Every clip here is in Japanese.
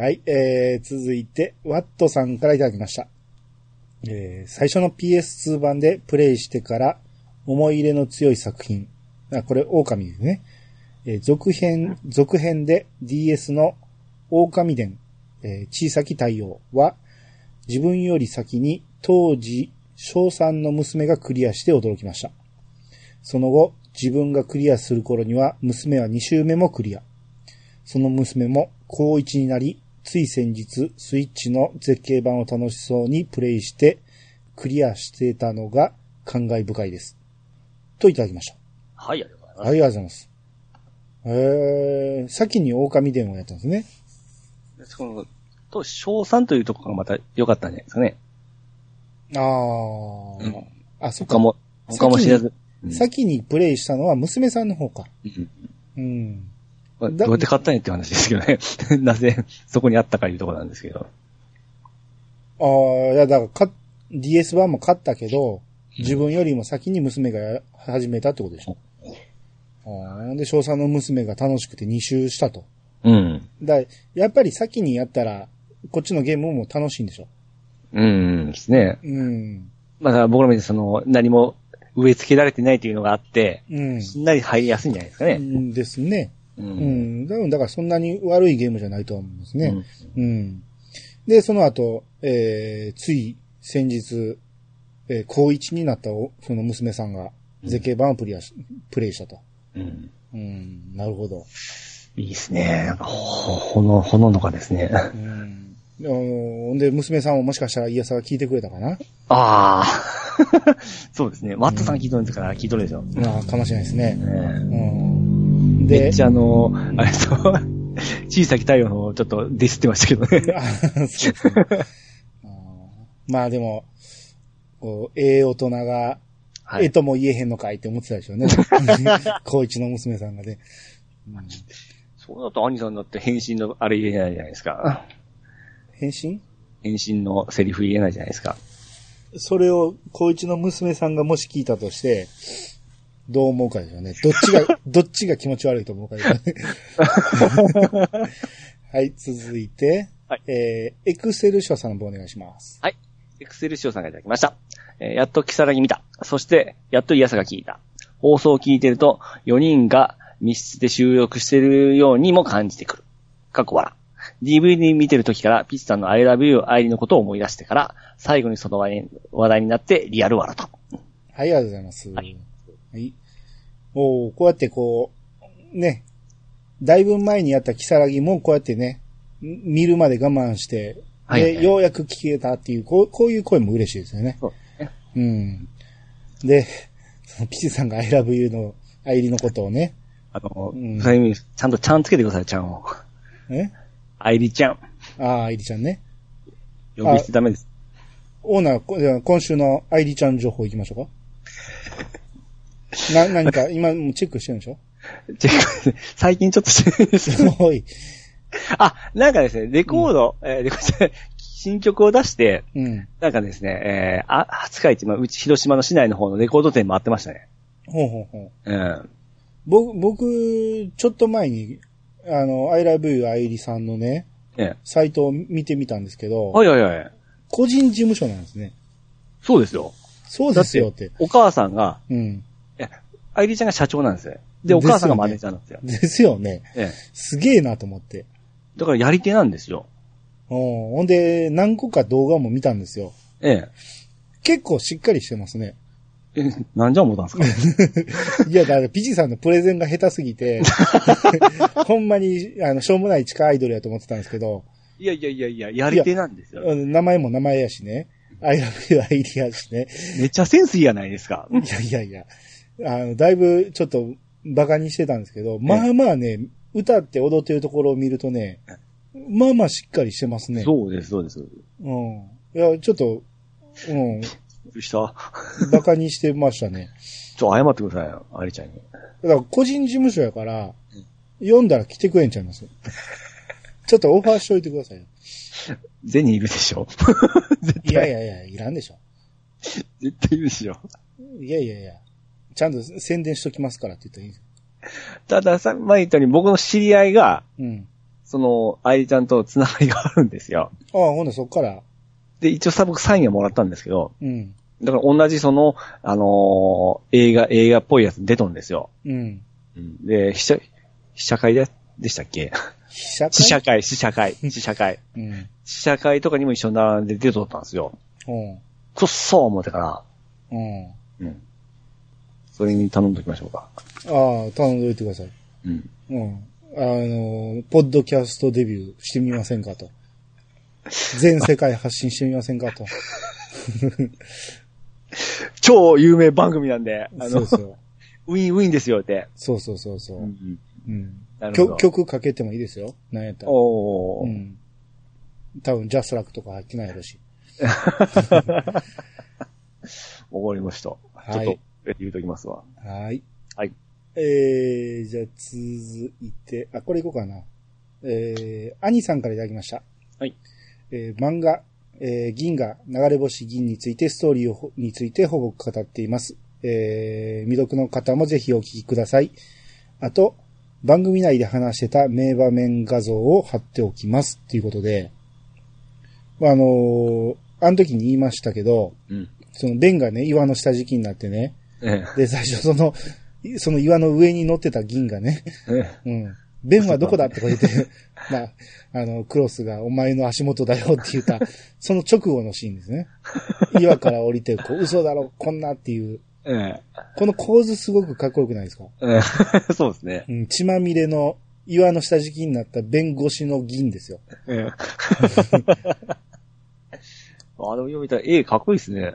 はい、えー、続いて、ワットさんからいただきました。えー、最初の PS2 版でプレイしてから思い入れの強い作品。あ、これ、狼ですね。えー続編、続編で DS の狼伝、えー小さき太陽は、自分より先に当時、小3の娘がクリアして驚きました。その後、自分がクリアする頃には、娘は2周目もクリア。その娘も高1になり、つい先日、スイッチの絶景版を楽しそうにプレイして、クリアしてたのが感慨深いです。といただきました。はい、ありがとうございます。ありがとうございます。えー、先に狼伝をやったんですね。この、と、小3というところがまた良かったんじゃないですかね。あー。うんあ、そっか。他も、他も知らず。うん先にプレイしたのは娘さんの方か。うんうん。まあだどうやって買ったんやって話ですけどね。なぜそこにあったかいうところなんですけど。ああ、いや、だからか、DS 版も買ったけど、自分よりも先に娘がや始めたってことでしょ。ああ、で、小3の娘が楽しくて2周したと。うん。だやっぱり先にやったら、こっちのゲームも楽しいんでしょ。うんですね。うん。まあだから僕らみたいにその、何も植え付けられてないというのがあって、うん。すんなり入りやすいんじゃないですかね。うんですね。う。うんん。だからだからそんなに悪いゲームじゃないとは思うんですね。うんうん。で、その後、えー、つい先日、えー、高1になったおその娘さんが、絶景版をプレイし、プレイしたと。うん。うん、なるほど。いいですね。なんかほ、ほの、ほののかですね。うん。あのほんで、娘さんももしかしたらイヤサが聞いてくれたかな？ああ。そうですね。ワットさん聞いとるんですから、聞いとるでしょ。ねああ、かもしれないですね。うえん。でめっ、ちゃあの、あれと、小さき太陽の方ちょっとディスってましたけどね。あそうですねあーまあでも、こう、ええ大人が、はいええとも言えへんのかいって思ってたでしょうね。高一の娘さんがね。うんそうだと兄さんだって返信のあれ言えないじゃないですか。返信返信のセリフ言えないじゃないですか。それを高一の娘さんがもし聞いたとして、どう思うかですよね。どっちが、どっちが気持ち悪いと思うかですよね。はい、続いて、はいえー、エクセル書さんの方お願いします。はい。エクセルシオさんがいただきました。えーやっとキサラギ見た。そして、やっとイヤサが聞いた。放送を聞いてると、4人が密室で収録してるようにも感じてくる。かっこ笑。DVD 見てる時から、ピッチさんの I love you 愛理のことを思い出してから、最後にその話題話題になってリアル笑と。はい、ありがとうございます。はいはい。おーこうやってこう、ね、だいぶ前にやったキサラギもこうやってね、ん見るまで我慢して、で、はいはいようやく聞けたっていう、こう、こういう声も嬉しいですよね。そうですね。うん。で、そのピチさんが I love you の愛理のことをね、あの、うんそういう意味、ちゃんとちゃんつけてください、ちゃんを。え？愛理ちゃん。ああ、愛理ちゃんね。呼び捨てダメです。オーナー今週の愛理ちゃん情報行きましょうか。な、何か、今チェックしてるんでしょ？チェック最近ちょっとしてないです。おい。あ、なんかですね、レコード、えーレコード、新曲を出して、うん。なんかですね、えー、あ、廿日市、まあ、うち、広島の市内の方のレコード店回ってましたね。ほうほうほう。うん。僕、僕、ちょっと前に、あの、I love you 愛理さんのね、えサイトを見てみたんですけど、はいはいはい。個人事務所なんですね。そうですよ。そうですよって。お母さんが、うん。え、愛理ちゃんが社長なんですよ。で、お母さんがマネージャーなんですよ。ですよね。ええ。すげえなと思って。だからやり手なんですよ。うんほんで、何個か動画も見たんですよ。え結構しっかりしてますね。え。え、なんじゃ思ったんですか？いや、だから、ピチさんのプレゼンが下手すぎて、ほんまに、あの、しょうもない地下アイドルやと思ってたんですけど、いやいやいやいや、やり手なんですよ。うん名前も名前やしね、I love you アイリアしね。めっちゃセンスいいやないですか。いやいやいや、あの、だいぶちょっとバカにしてたんですけど、まあまあね、歌って踊ってるところを見るとね、まあまあしっかりしてますね。そうです、そうです。うん。いや、ちょっと、うん、した。バカにしてましたね。ちょ、謝ってくださいよ、ありちゃんに。だから個人事務所やから、読んだら来てくれんちゃいます ちょっとオファーしといてくださいよ。ゼニーいるでしょ？いやいやいや、いらんでしょ。絶対いるでしょ？いやいやいや。ちゃんと宣伝しときますからって言ったらいいたださ、前言ったように僕の知り合いが、うん。その、愛ちゃんとつながりがあるんですよ。ああ、ほんならそっから。で、一応さ、僕サインはもらったんですけど、うん。だから同じその、あのー映画、映画っぽいやつ出とんですよ。うん。うんで、試写、試写会で、でしたっけ？被写会、試写会、試写会。うん。試写会とかにも一緒に並んで出とったんですよ。うん。くっそー思ってから、うん。うん。それに頼んどきましょうか。ああ、頼んでおいてください。うん。うん。あの、ポッドキャストデビューしてみませんかと。全世界発信してみませんかと。超有名番組なんで、あの、そうそう。ウィンウィンですよって。そうそうそうそうう。ん。うん。なるほど曲、曲かけてもいいですよ。なんやったら。おー。うん。多分、ジャスラックとか入ってないやろし。わかりました。はいちょっと、言うときますわ。はい。はい。えー、じゃあ続いて、あ、これいこうかな。えー、兄さんからいただきました。はい。えー、漫画、えー、銀河、流れ星銀について、ストーリーをについてほぼ語っています。えー、未読の方もぜひお聞きください。あと、番組内で話してた名場面画像を貼っておきます。っていうことで、まあ、あのーあの時に言いましたけど、うん。その弁がね、岩の下敷きになってね、えで、最初その、その岩の上に乗ってた銀がね、え。えうん。ベンはどこだってこう言って、まあ、あの、クロスがお前の足元だよって言った、その直後のシーンですね。岩から降りて、こう、嘘だろ、こんなっていう。え。えこの構図すごくかっこよくないですか？え。ええ。そうですね。うん、血まみれの岩の下敷きになった弁越しの銀ですよ。ええ。あの読みたら絵かっこいいですね。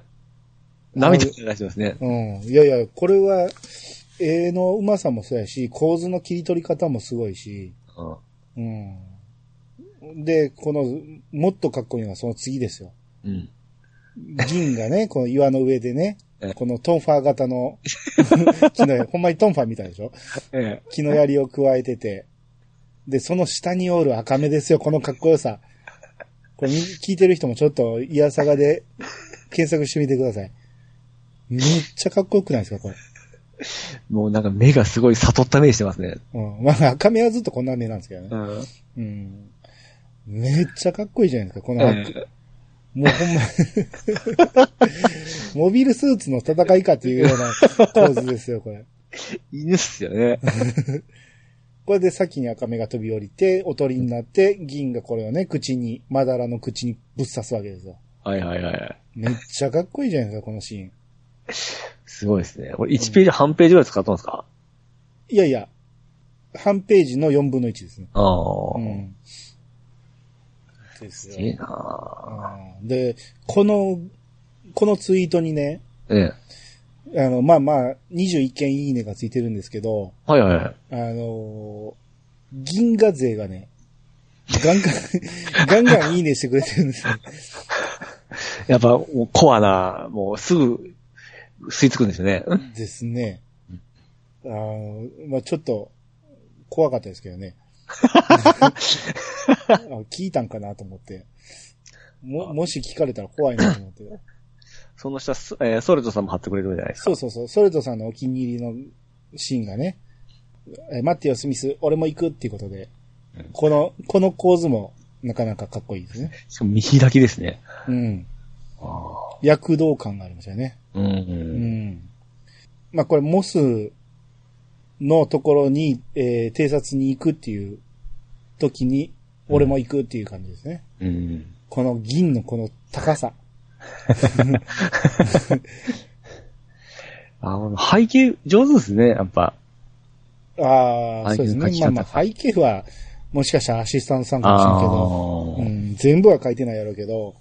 涙が出してますね。うん。いやいや、これは、絵のうまさもそうやし、構図の切り取り方もすごいし、うん。うん。で、この、もっとかっこいいのはその次ですよ。うん。銀がね、この岩の上でねえ、このトンファー型の 木の、ほんまにトンファーみたいでしょ？ええ。木の槍を加えてて、で、その下におる赤目ですよ、このかっこよさ。これみ聞いてる人もちょっと、イヤサガで検索してみてください。めっちゃかっこよくないですか、これ？もうなんか目がすごい悟った目してますね。うん。まあ、赤目はずっとこんな目なんですけどね。ん。うん。めっちゃかっこいいじゃないですか、この赤、えもうほんま、モビルスーツの戦いかっていうような構図ですよ、これ。え犬っすよね。これで先に赤目が飛び降りて、おとりになって、銀がこれをね、口に、まだらの口にぶっ刺すわけですよ。はいはいはい。めっちゃかっこいいじゃないですか、このシーン。すごいですね。これ1ページ半ページぐらい使ったんですか？いやいや、半ページの4分の1ですね。ああ。うん。ですよ。いいなぁ。うんで、この、このツイートにね、ええ。あの、まあまあ、21件いいねがついてるんですけど、はいはいはい。あのー銀河勢がね、ガンガン、ガンガンいいねしてくれてるんですね。やっぱ、もうコアな、もうすぐ吸い付くんですよね。ですね。あのまあちょっと、怖かったですけどね。あ聞いたんかなと思って。も、もし聞かれたら怖いなと思って。その下、スえーソルトさんも貼ってくれるじゃないですか。そうそうそう。ソレトさんのお気に入りのシーンがね、え待ってよ、スミス、俺も行くっていうことで、うんこの、この構図もなかなかかっこいいですね。しかも見開きですね。うん。あ躍動感がありますよね。ーうん。うん。まあこれ、モスのところに、えー偵察に行くっていう時に、俺も行くっていう感じですね。うん。この銀のこの高さ。あの、背景上手ですね、やっぱ。ああ、そうですねまあまあ、背景は、もしかしたらアシスタントさんかもしれんけど、うん、全部は書いてないやろうけど、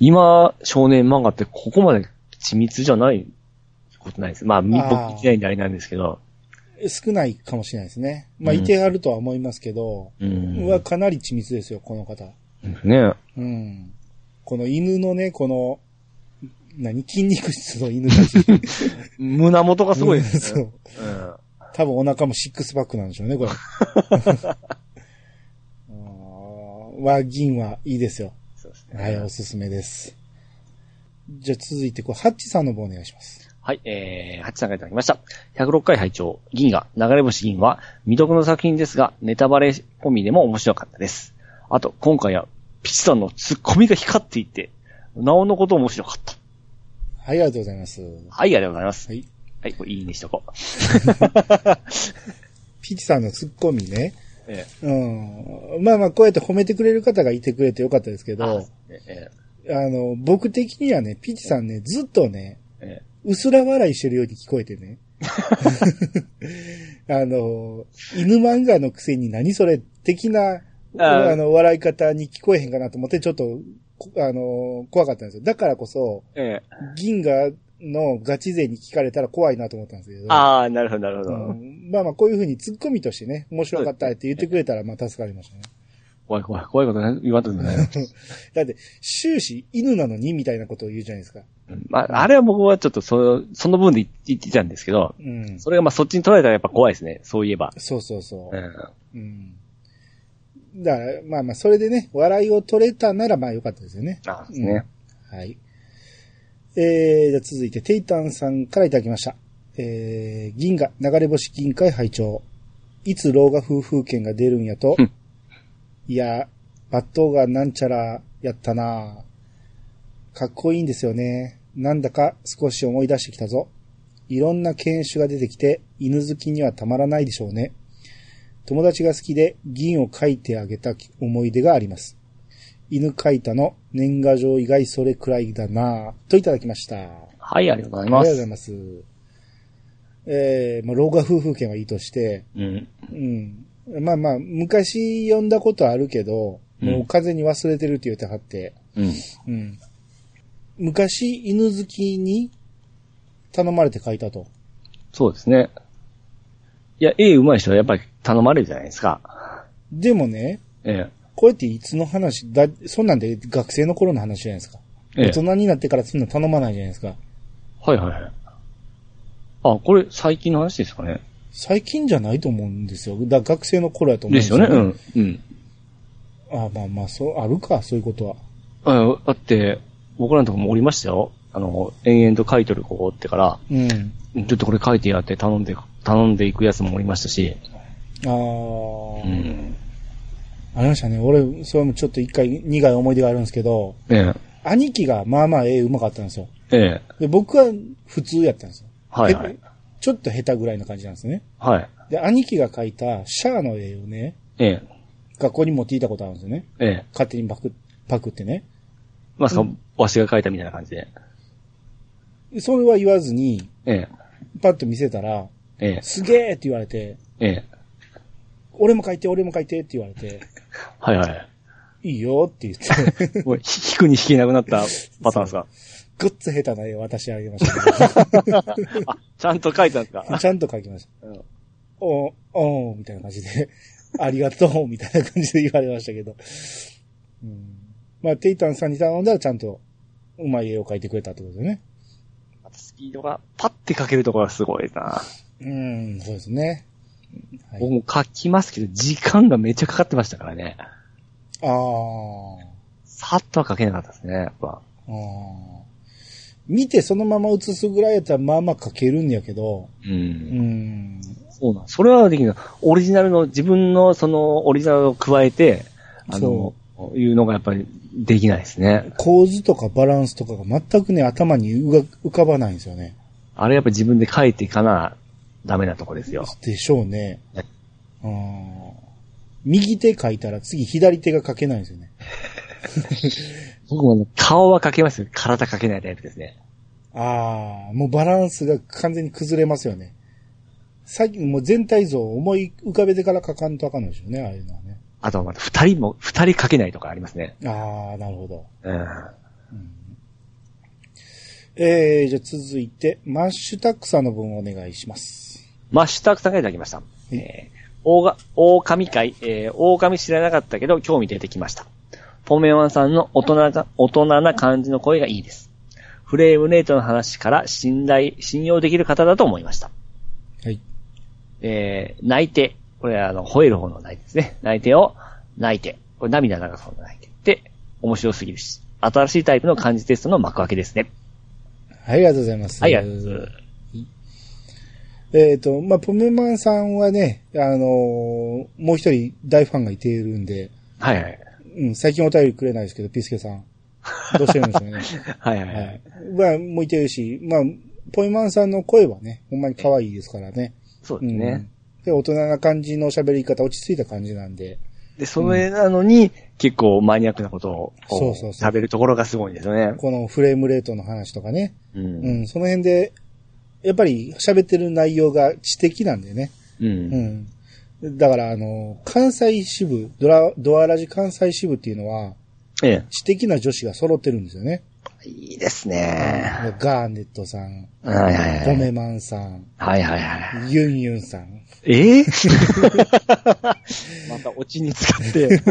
今、少年漫画ってここまで緻密じゃないことないです。まあ、僕見てないんであれなんですけど。少ないかもしれないですね。まあ、うんいてあるとは思いますけど、うん。はかなり緻密ですよ、この方。ねうん。この犬のね、この、何？筋肉質の犬たち。胸元がすごいですね。そう。うん。多分お腹もシックスパックなんでしょうね、これ。うんは、銀はいいですよ。そうですね。はい、おすすめです。じゃあ続いて、これ、ハッチさんの方お願いします。はい、えー、ハチさんがいただきました。106回拝聴銀河、流れ星銀は、未読の作品ですが、ネタバレ込みでも面白かったです。あと、今回は、ピチさんのツッコミが光っていて、なおのこと面白かった。はい、ありがとうございます。はい、ありがとうございます。はい。はい、これいいねしとこう。ピチさんのツッコミね。えうん。まあまあ、こうやって褒めてくれる方がいてくれてよかったですけえど、えあの、僕的にはね、ピチさんね、ずっとね、ええうすら笑いしてるように聞こえてね。あの、犬漫画のくせに何それ的な、あーあの、笑い方に聞こえへんかなと思って、ちょっと、こあの、怖かったんですよ。だからこそ、ええ銀河のガチ勢に聞かれたら怖いなと思ったんですけど。ああ、なるほど、なるほど。うんまあまあ、こういうふうにツッコミとしてね、面白かったって言ってくれたら、まあ助かりましたね。怖い怖い、怖いことね言わんとく だって、終始犬なのにみたいなことを言うじゃないですか。うんまあ、あれは僕はちょっとそ、その分で言ってたんですけど、うん。それがまあそっちに取られたらやっぱ怖いですね。そういえば。そうそうそうう。ん。うん。だから、まあまあ、それでね、笑いを取れたならまあよかったですよね。あですね。はい。えー、じゃあ続いて、テイタンさんからいただきました。えー、銀河、流れ星銀海拝聴いつ老河夫婦権が出るんやとうん、いや、バットがなんちゃらやったなかっこいいんですよね。なんだか少し思い出してきたぞ。いろんな犬種が出てきて、犬好きにはたまらないでしょうね。友達が好きで銀を描いてあげた思い出があります。犬描いたの年賀状以外それくらいだなぁといただきました。あはい、ありがとうございりがます。とうございます。えー、まあ、老河夫婦権はいいとして、うん。うん。まあまあ、昔読んだことあるけど、うんもう完全に忘れてるって言ってはって、うん。うん。昔犬好きに頼まれて書いたと。そうですね。いや、絵上手い人はやっぱり頼まれるじゃないですか。でもね、えこれっていつの話だ、そんなんで学生の頃の話じゃないですか。え。ええ大。人になってからそんな頼まないじゃないですか。はいはいはい。あ、これ最近の話ですかね。最近じゃないと思うんですよ。だ学生の頃やと思うんですよね。うん。うん。あまあまあ、そう、あるか、そういうことは。あだって、僕らのとこもおりましたよ。あの、延々と書いてる子ってから、うん。ちょっとこれ書いてやって頼んで、頼んでいくやつもおりましたし。ああ、うん。ありましたね。俺、それもちょっと一回苦い思い出があるんですけど、ええ。兄貴がまあまあ絵うまかったんですよ。ええ。で、僕は普通やったんですよ。はいはいへ。ちょっと下手ぐらいな感じなんですね。はい。で、兄貴が描いたシャアの絵をね、ええ。学校に持っていたことあるんですよね。ええ。勝手にパク、パクってね。まあ、その、わしが書いたみたいな感じで。でそれは言わずに、ええ。パッと見せたら、ええ。すげえって言われて、ええ。俺も描いて、俺も描いてって言われて、はいはい。いいよって言って、もう、ひ引くに引けなくなったパターンですか？ごっつ下手な絵を渡してあげましたけど、あ、ちゃんと書いたんですか？ちゃんと描きました。うんおー、おー、みたいな感じで、ありがとう、みたいな感じで言われましたけど。うん、まあ、テイタンさんに頼んだらちゃんと、うまい絵を描いてくれたってことでね。スピードがパッて書けるところがすごいな。うん、そうですね。はい僕も書きますけど、時間がめっちゃかかってましたからね。あーさっとは書けなかったですね、やっぱ。あー。見てそのまま写すぐらいやったらまあまあ描けるんやけど、う。うんん。そうなん。それはできる。オリジナルの、自分のその、オリジナルを加えて、あの、いうのがやっぱりできないですね。構図とかバランスとかが全くね、頭に浮かばないんですよね。あれやっぱ自分で書いていかな、ダメなとこですよ。でしょうねね。うん右手書いたら次左手が書けないんですよね。僕もね、顔は書けますよ。体書けないタイプですね。ああ、もうバランスが完全に崩れますよね。さっき、もう全体像を思い浮かべてから書かんとあかんのでしょうね、ああいうのはね。あとはまた二人も、二人書けないとかありますね。ああ、なるほど。うん。えー、じゃあ続いて、マッシュタックさんの分お願いします。マッシュタクさんがいただきました。えー、大が、狼会、えー、狼知らなかったけど興味出てきました。ポメワンさんの大人な、大人な感じの声がいいです。フレームレートの話から信頼、信用できる方だと思いました。はい。えー、泣いて、これはあの、吠える方の泣いてですね。泣いてを、泣いて。これ涙流す方の泣いて。で、面白すぎるし、新しいタイプの漢字テストの幕開けですね。ありがとうございます。はい、ありがとうございます。えっ、と、まあ、ポメマンさんはね、あのーもう一人大ファンがいているんで、はいはい。うん、最近お便りくれないですけど、ピースケさん。どうしてるんでしょうね。はいはいは。はいい。まあ、向いてるし、まあ、ポメマンさんの声はね、ほんまに可愛いですからね。そうですね。うんで、大人な感じの喋り方、落ち着いた感じなんで。で、それなのに、結構マニアックなことを、こそうそうそう喋るところがすごいんですよね。このフレームレートの話とかね。う。うんん、その辺で、やっぱり喋ってる内容が知的なんでね。う。うんん。だから、あの、関西支部、ドラ、ドアラジ関西支部っていうのは、え知的な女子が揃ってるんですよね。え。いいですね。ガーネットさん、はいはいはい。ポメマンさん、はいはいはい。ユンユンさん。ええ？またオチに使って。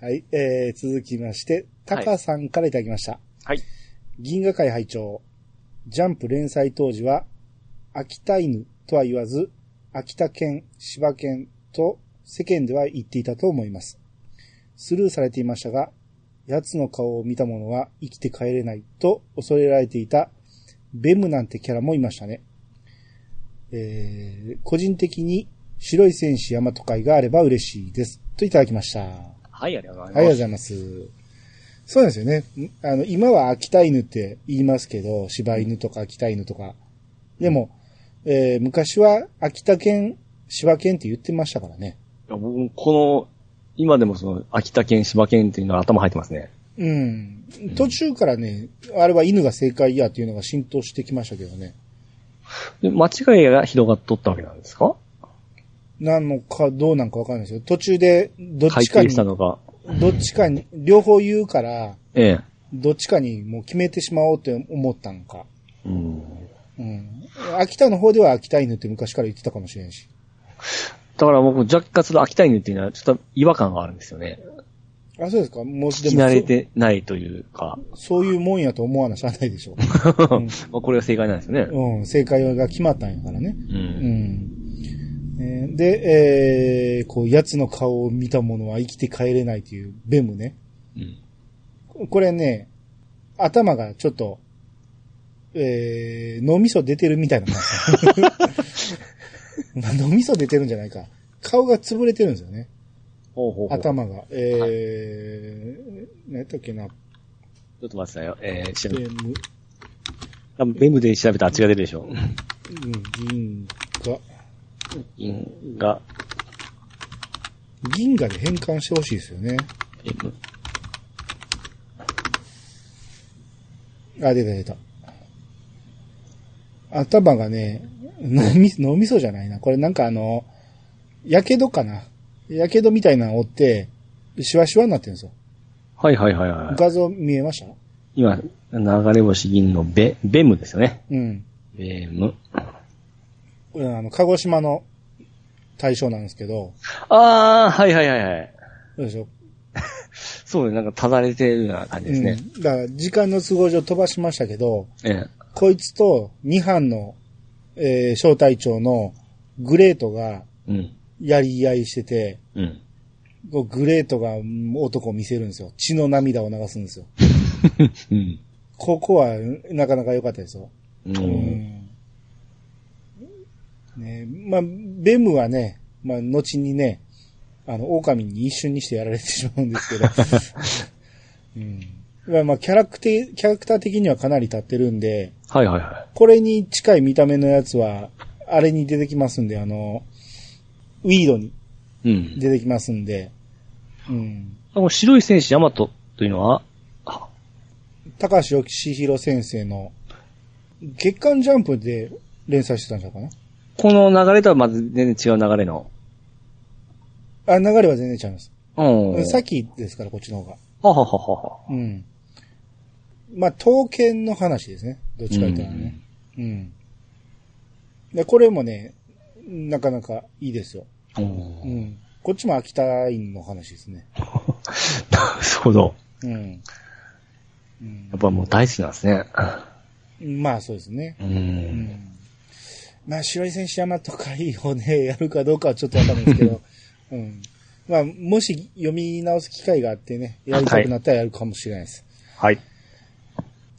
はい、えー、続きまして、タカさんからいただきました。はい。銀河会拝聴ジャンプ連載当時は、秋田犬とは言わず、秋田犬、柴犬と世間では言っていたと思います。スルーされていましたが、奴の顔を見た者は生きて帰れないと恐れられていたベムなんてキャラもいましたね。えー、個人的に白い戦士ヤマト会があれば嬉しいです。といただきました。はい、ありがとうございます。ありがとうございます。そうなんですよね。んあの、今は秋田犬って言いますけど、柴犬とか秋田犬とか。でも、えー昔は秋田県、柴犬って言ってましたからね。いや僕この、今でもその、秋田県、柴県っていうのは頭入ってますね。うん。途中からね、あれは犬が正解やっていうのが浸透してきましたけどね。で間違いが広がっとったわけなんですか？なのかどうなんかわかんないですよ。途中で、どっ改ちかに、定したのが。どっちかに、両方言うから、ええ。どっちかにもう決めてしまおうって思ったんか。うん。うん。秋田の方では秋田犬って昔から言ってたかもしれんし。だから僕、若干その秋田犬っていうのはちょっと違和感があるんですよね。あ、そうですかもう聞き慣れてないというか。そそういうもんやと思わなしゃあないでしょ。まあこれが正解なんですよね。うん、正解が決まったんやからね。う。うんん。えーで、えー、こう、奴の顔を見た者は生きて帰れないというベムね。うん。これね、頭がちょっと、えー、脳みそ出てるみたいな感じ。ま あ脳みそ出てるんじゃないか。顔が潰れてるんですよね。ほうほうほう。頭が。えー、何やったっけな。ちょっと待ってくださいよ。えー、調べ多分ベムで調べたらあっちが出るでしょう。うん、銀河。銀が、銀河で変換してほしいですよね。あ、出た出た。頭がね、脳み、脳みそじゃないな。これなんかあの、やけどかな。やけどみたいなのを追って、シワシワになってるんですよ。はいはいはいはい。画像見えました？今、流れ星銀のベ、ベムですよね。うん。ベム。これあの、鹿児島の対象なんですけど、あー、はいはいはいはい。どうでしょ？う。そうね、なんかただれてるような感じですね。うん。だから、時間の都合上飛ばしましたけど、ええ。こいつと2班の、えー、小隊長のグレートがうん。やり合いしてて、うん。グレートがうん男を見せるんですよ。血の涙を流すんですよ。うん。ここはなかなか良かったですよ。う。うんん。ねまあ、ベムはね、まあ、後にね、あの、狼に一瞬にしてやられてしまうんですけど、うん。まあ、まあ、キャラクター、キャラクター的にはかなり立ってるんで、はいはいはこれに近い見た目のやつは、あれに出てきますんで、あの、ウィードにい。うん。出てきますんで、うん。この白い戦士ヤマトというのは、あ高橋義弘先生の月刊ジャンプで連載してたんじゃないかこの流れとはまず全然違う流れの？なあ、流れは全然違います。うん。先ですから、こっちの方が。ははははは。うん。まあ、刀剣の話ですね。どっちか言ったらね。うん。で、これもね、なかなかいいですよ。うん。うん。こっちも秋田インの話ですね。なるほど。うん。うんやっぱもう大好きなんですね。まあ、そうですね。う。うんん。まあ、白井選手山と会をね、やるかどうかはちょっとわかんないですけど、うん。まあ、もし読み直す機会があってね、やりたくなったらやるかもしれないです。はい。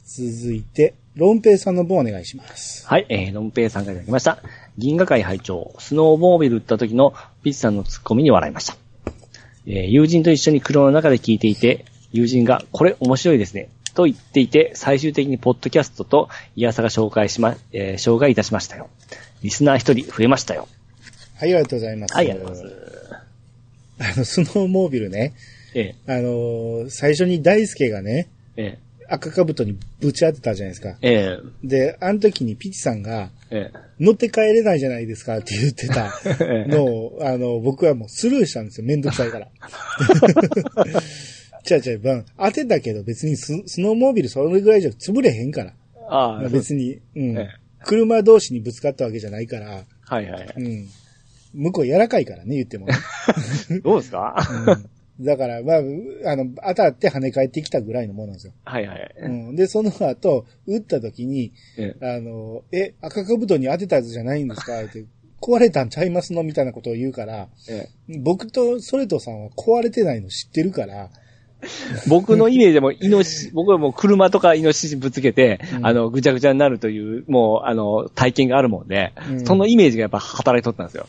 続いて、ロンペイさんの分お願いします。はい、えー、ロンペイさんからいただきました。銀河会会長、スノーモービル打った時のピッチさんのツッコミに笑いました。えー、友人と一緒に車の中で聞いていて、友人が、これ面白いですね。と言っていて、最終的にポッドキャストとイヤサが紹介しま、えー、紹介いたしましたよ。リスナー一人増えましたよ。はい、ありがとうございます。はい、ありがとうございます。あの、スノーモービルね、えあのー最初に大輔がね、ー、え赤かぶとにぶち当てたじゃないですかー、。えー、で、あの時にピチさんが、え乗って帰れないじゃないですかって言ってたー、のを、あの、僕はもうスルーしたんですよ。めんどくさいから。違う違う、まあ当てたけど別にススノーモービルそれぐらいじゃ潰れへんから。ああ、別に、うんええ。車同士にぶつかったわけじゃないから、はいはい。うん。向こう柔らかいからね、言っても。どうですか、うんだから、まあ、あの、当たって跳ね返ってきたぐらいのものなんですよ。はいはい。うん。で、その後、撃った時に、えあの、え、赤かぶとに当てたやつじゃないんですか？って、壊れたんちゃいますの？みたいなことを言うから、え僕とソレトさんは壊れてないの知ってるから、僕のイメージでも、イノシシ、僕はもう車とかイノシシぶつけて、うんあの、ぐちゃぐちゃになるという、もう、あの、体験があるもんで、うんそのイメージがやっぱ働いとったんですよ。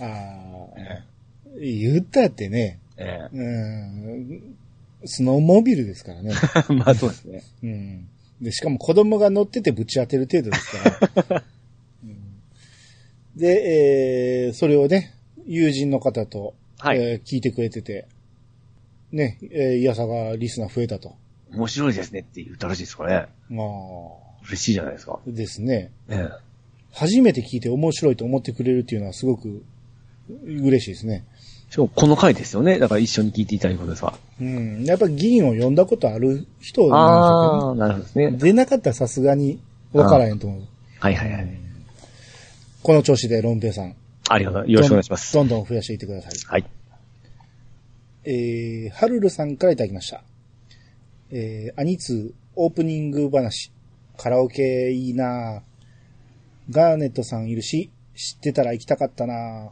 ああ、言ったってね、えうん、スノーモービルですからね。え まあそうですね。うん。で、しかも子供が乗っててぶち当てる程度ですから。うんで、えー、それをね、友人の方と、はいえー聞いてくれてて、ね、えー、いやさがリスナー増えたと。面白いですねって言ったらしいですかね。あ嬉しいじゃないですか。あ、ですね。ええ初めて聞いて面白いと思ってくれるっていうのはすごく嬉しいですね。しかもこの回ですよね。だから一緒に聞いていただくことですわ。うん。やっぱ議員を呼んだことある人なんああ、なるほどですね。出なかったらさすがに分からへんと思う。はいはいはい。この調子でロンペイさん。ありがとう。よろしくお願いします。どんどん増やしていってください。はい。えー、ハルルさんからいただきました。えー、アニツーオープニング話。カラオケいいなぁガーネットさんいるし、知ってたら行きたかったなぁ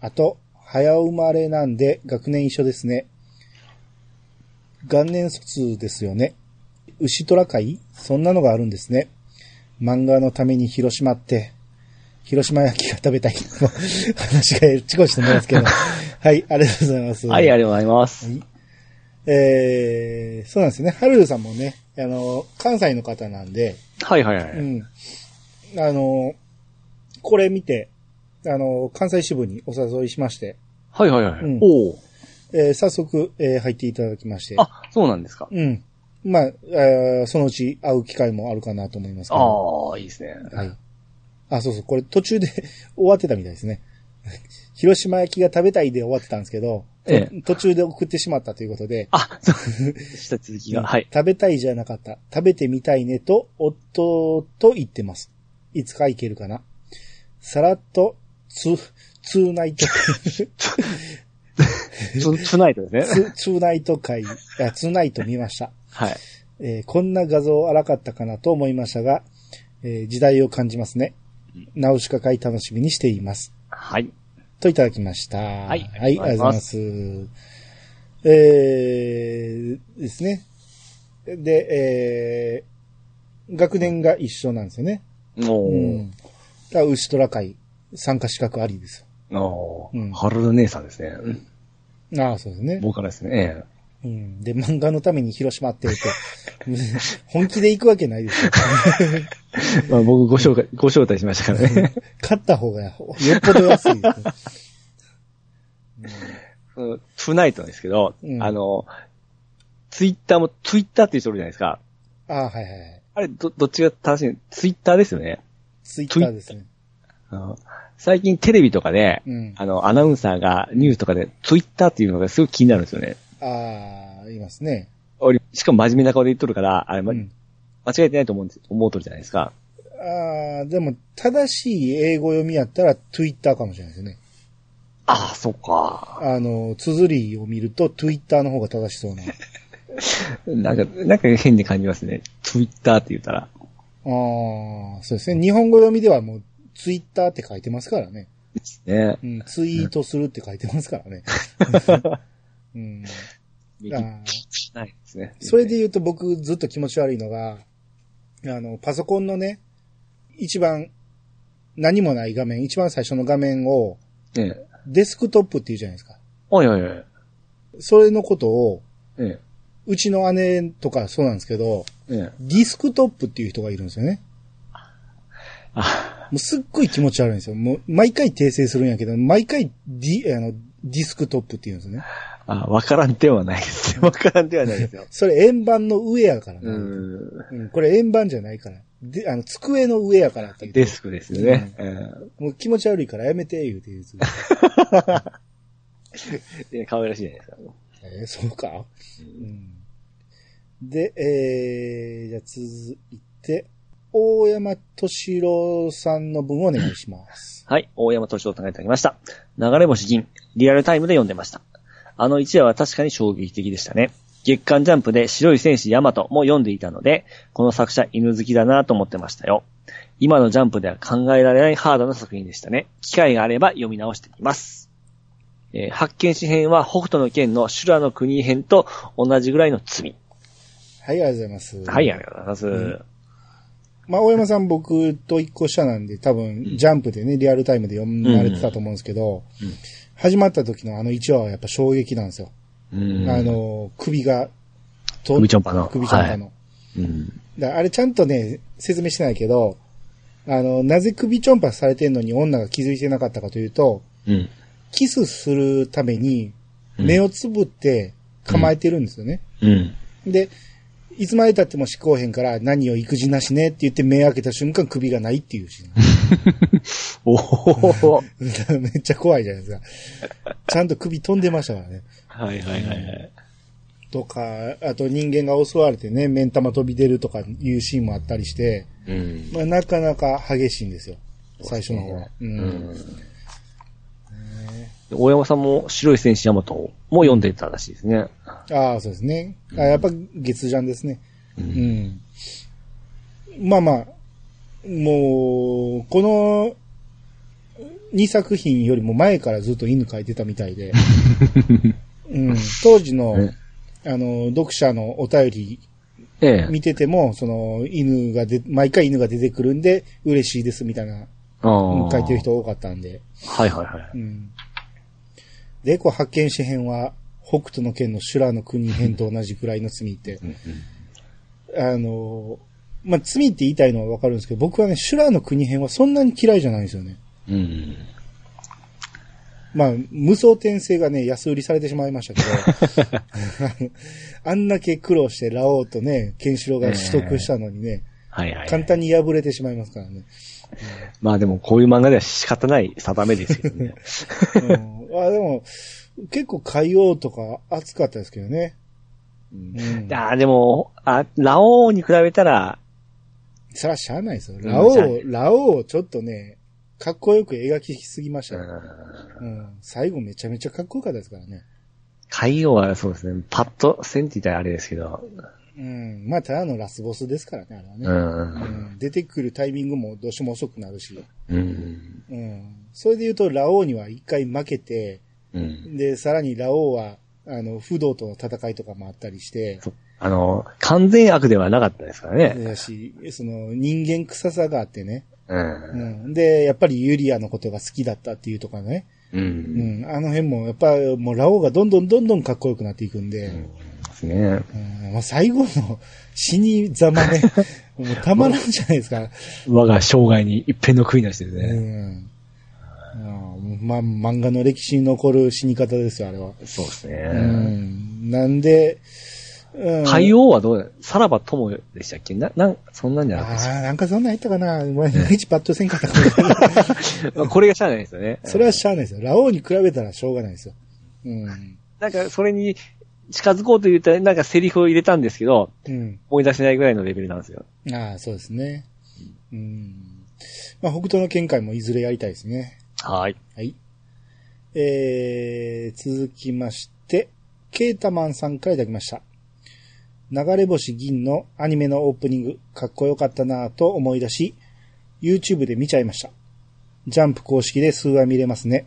あと、早生まれなんで学年一緒ですね。元年卒ですよね。牛虎会？そんなのがあるんですね。漫画のために広島って、広島焼きが食べたい。話がえっちこしてますけど。はい、ありがとうございます。はい、ありがとうございます。はいえー、そうなんですよね。ハルルさんもね、あの、関西の方なんで、はいはいはい。うん。あの、これ見て、あの、関西支部にお誘いしまして、はいはいはい。うんおお。えー早速、えー入っていただきまして、あ、そうなんですか。うん。まあ、えーそのうち会う機会もあるかなと思いますけど。ああ、いいですね。はい。あ、そうそう、これ途中で 終わってたみたいですね。広島焼きが食べたいで終わってたんですけど、え途中で送ってしまったということで、あ、そう。した続きが。はい。食べたいじゃなかった。食べてみたいねと、夫と言ってます。いつか行けるかな。さらっと、ツ、ツーナイト、ツツナイトですね。ツ、ツーナイト会、あツーナイト見ました。はい。えーこんな画像荒かったかなと思いましたが、えー時代を感じますね。ナウシカ会楽しみにしています。はい。といただきました。はいはい、あありがとうございます。えー、ですね。で、えー、学年が一緒なんですよね。おうー。ん。だから、牛虎会、参加資格ありですおうんー。ハルル姉さんですね。よ。ああ、そうですね。僕からですね。うん。で、漫画のために広島って言うと、本気で行くわけないですよ。え えまあ僕ご紹介、ご招待しましたからね。勝った方がよっぽど安いですよ。そのトゥナイトですけど、うんあの、ツイッターも、ツイッターっていう人いるじゃないですか。ああ、はいはいはい。あれ、ど、どっちが正しいツイッターですよね。ツイッターですね。最近テレビとかで、うんあの、アナウンサーがニュースとかでツイッターっていうのがすごく気になるんですよね。ああ、いますね。俺、しかも真面目な顔で言っとるから、あれ、まうん。間違えてないと思うんです、思うとるじゃないですか。ああ、でも、正しい英語読みやったら、ツイッターかもしれないですね。ああ、そっか。あの、綴りを見ると、ツイッターの方が正しそうな。なんか、なんか変に感じますね。ツイッターって言ったら。ああ、そうですね。日本語読みではもう、ツイッターって書いてますからね。ね。うん、ツイートするって書いてますからね。うん、ないですね。それで言うと僕ずっと気持ち悪いのが、あの、パソコンのね、一番何もない画面、一番最初の画面をええ。デスクトップって言うじゃないですか。おいおいおい。それのことを、ええ。うちの姉とかそうなんですけど、ええ。ディスクトップっていう人がいるんですよね。あ、もうすっごい気持ち悪いんですよ。もう毎回訂正するんやけど、毎回ディ、あの、ディスクトップって言うんですよね。あ、わからんではないですよ。わからんではないですよ。それ円盤の上やからね。う。うんん、これ円盤じゃないから。で、あの、机の上やからって言ってデスクですよね。うんもう気持ち悪いからやめて、言うて言うて。で可愛らしいじゃないですか。えーそうか、うん、で、えー、じゃあ続いて、大山敏郎さんの分をお願いします。はい、大山敏郎さんがいただきました。流れ星銀、リアルタイムで読んでました。あの一話は確かに衝撃的でしたね。月刊ジャンプで白い戦士ヤマトも読んでいたので、この作者犬好きだなと思ってましたよ。今のジャンプでは考えられないハードな作品でしたね。機会があれば読み直してみます。えー発見詩編は北斗の剣の修羅の国編と同じぐらいの罪。はい、ありがとうございます。はい、ありがとうございます。んまあ、大山さん僕と一個下なんで、多分、ジャンプでね、リアルタイムで読まれてたと思うんですけど、うん始まった時のあの1話はやっぱ衝撃なんですよ。うんあ、の、首が、と首ちょんぱの首ちょんぱの。うん。だあれちゃんとね、説明してないけど、あの、なぜ首ちょんぱされてんのに女が気づいてなかったかというと、うん。キスするために、目をつぶって構えてるんですよね。うん。で、いつまで経っても執行へんから何を育児なしねって言って目開けた瞬間首がないっていうシ ーン。おお。めっちゃ怖いじゃないですか。ちゃんと首飛んでましたからね。はいはいはいはい。とか、あと人間が襲われてね、目ん玉飛び出るとかいうシーンもあったりして、うん。まあ、なかなか激しいんですよ。最初の方は。う。うんん。大山さんも白い戦士ヤマトも読んでたらしいですね。ああ、そうですね。あやっぱ月ジャンですね。う。うんん。まあまあ、もう、この2作品よりも前からずっと犬描いてたみたいで、うん、当時の、ねあの、読者のお便りええ。見てても、その、犬がで、毎回犬が出てくるんで、嬉しいですみたいな、書いてる。人多かったんで。はいはいはい。うん。で、こう発見詩編は、北斗の剣の修羅の国編と同じくらいの罪って、うんあの、まあ、罪って言いたいのはわかるんですけど、僕はね、修羅の国編はそんなに嫌いじゃないんですよね。うん。うん。まあ、無双転生がね、安売りされてしまいましたけど、あんだけ苦労してラオウとね、ケンシロウが取得したのにね、はいはい。簡単に破れてしまいますからね。まあでもこういう漫画では仕方ない定めですけどね。うん、あでも、結構海王とか熱かったですけどね。うんうんいやーでも、あ、ラオウに比べたら、そらしゃあないですよ。んラオウ、ラオウをちょっとね、かっこよく描きすぎましたよ。うんうん。最後めちゃめちゃかっこよかったですからね。海王はそうですね、パッとせんって言ったらあれですけど、うん。まあ、ただのラスボスですからね、あれはね。う。うんん。出てくるタイミングもどうしても遅くなるし。うん。うん。それで言うと、ラオウには一回負けて、うん。で、さらにラオウは、あの、不動との戦いとかもあったりして、そあの、完全悪ではなかったですからね。だし、その、人間臭さがあってね。う。うんん。で、やっぱりユリアのことが好きだったっていうとかね。う。うんん。あの辺も、やっぱ、もうラオウがどんどんどんどんかっこよくなっていくんで、ですね。うんまあ、最後の死にざまね、もうたまらんじゃないですか。我が生涯に一片の悔いなしでね。ん。うんまあ、漫画の歴史に残る死に方ですよ、あれは。そうですうね。ん。なんで、うん。海王はどうださらば友でしたっけ？な、なん、そんなんじゃなかったああ、なんかそんなん言ったかな。前の一パッとせんかった これがしゃあないですよね。それはしゃあないですよ。ラオウに比べたらしょうがないですよ。うん。なんか、それに近づこうと言ったら、なんかセリフを入れたんですけど、うん。思い出せないぐらいのレベルなんですよ。ああ、そうですね。うん。まあ、北斗の見解もいずれやりたいですね。はい。はい。えー、続きまして、ケータマンさんからいただきました。流れ星銀のアニメのオープニング、かっこよかったなぁと思い出し、YouTube で見ちゃいました。ジャンプ公式で数話見れますね。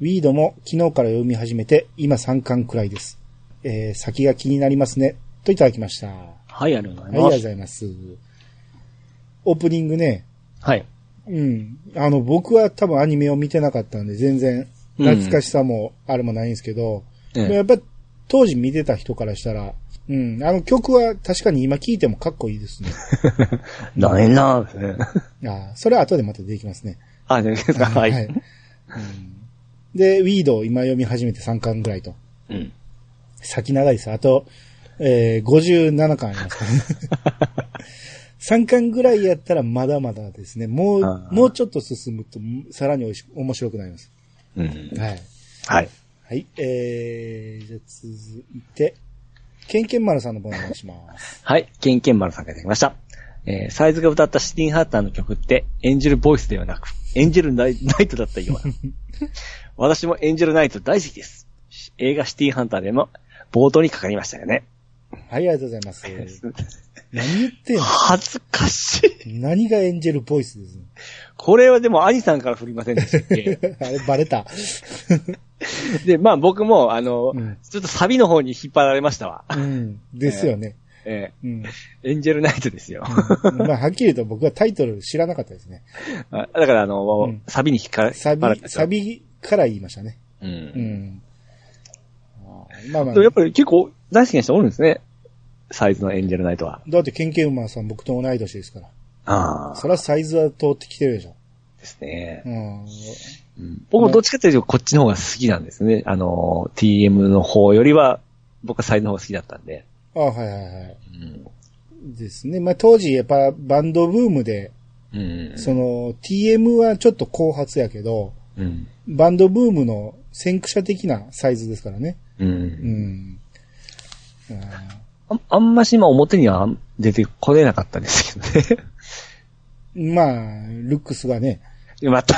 ウィードも昨日から読み始めて、今3巻くらいです。えー、先が気になりますね。といただきました。はい、はい、ありがとうござありがとうごいます。ざいます。オープニングね、はい。うん。あの、僕は多分アニメを見てなかったんで、全然懐かしさもあれもないんですけど、ええやっぱ当時見てた人からしたら、うん、あの曲は確かに今聴いてもかっこいいですね。だねんなですね。あ あ、それは後でまた出てきますね。あ、じゃあ、はい。うんで、ウィードを今読み始めて3巻ぐらいと。うん。先長いです。あと、えー、57巻ありますからね。3巻ぐらいやったらまだまだですね。もうもうちょっと進むと、さらにおいし面白くなります。うん。はい。はい。はい。えー、じゃあ続いて、ケンケン丸さんの方お願いします。はい。ケンケンマルさんからいただきました。えー、サイズが歌ったシティンハーターの曲って、エンジェルボイスではなく、エンジェルナイ ナイトだったような。私もエンジェルナイト大好きです。映画シティンハンターでも、冒頭にかかりましたよね。はい、ありがとうございます。何言ってんの？恥ずかしい。何がエンジェルボイスです？ね。これはでも、アニさんから振りませんでしたっけ？あれ、バレた。で、まあ僕も、あの、うんちょっとサビの方に引っ張られましたわ。うん。ですよね。えうん。ーエンジェルナイトですよ。うんまあ、はっきり言うと僕はタイトル知らなかったですね。あだから、あの、うんサビに引っかられた、んですよサビから言いましたね。う。うんん。あーまあまあでもやっぱり結構大好きな人おるんですね。サイズのエンジェルナイトは。だってケンケンウマンさん僕と同い年ですから。あそりゃサイズは通ってきてるでしょ。ですねう。ん。うん僕もどっちかというとこっちの方が好きなんですね。あの、TM の方よりは、僕はサイズの方が好きだったんで。あはいはいはい。うん。ですね。まあ当時やっぱバンドブームで、うん。その TM はちょっと後発やけど、うん。バンドブームの先駆者的なサイズですからね。う。うんん。あああんまし今表には出てこれなかったですけどね。ーまあ、ルックスがね。また。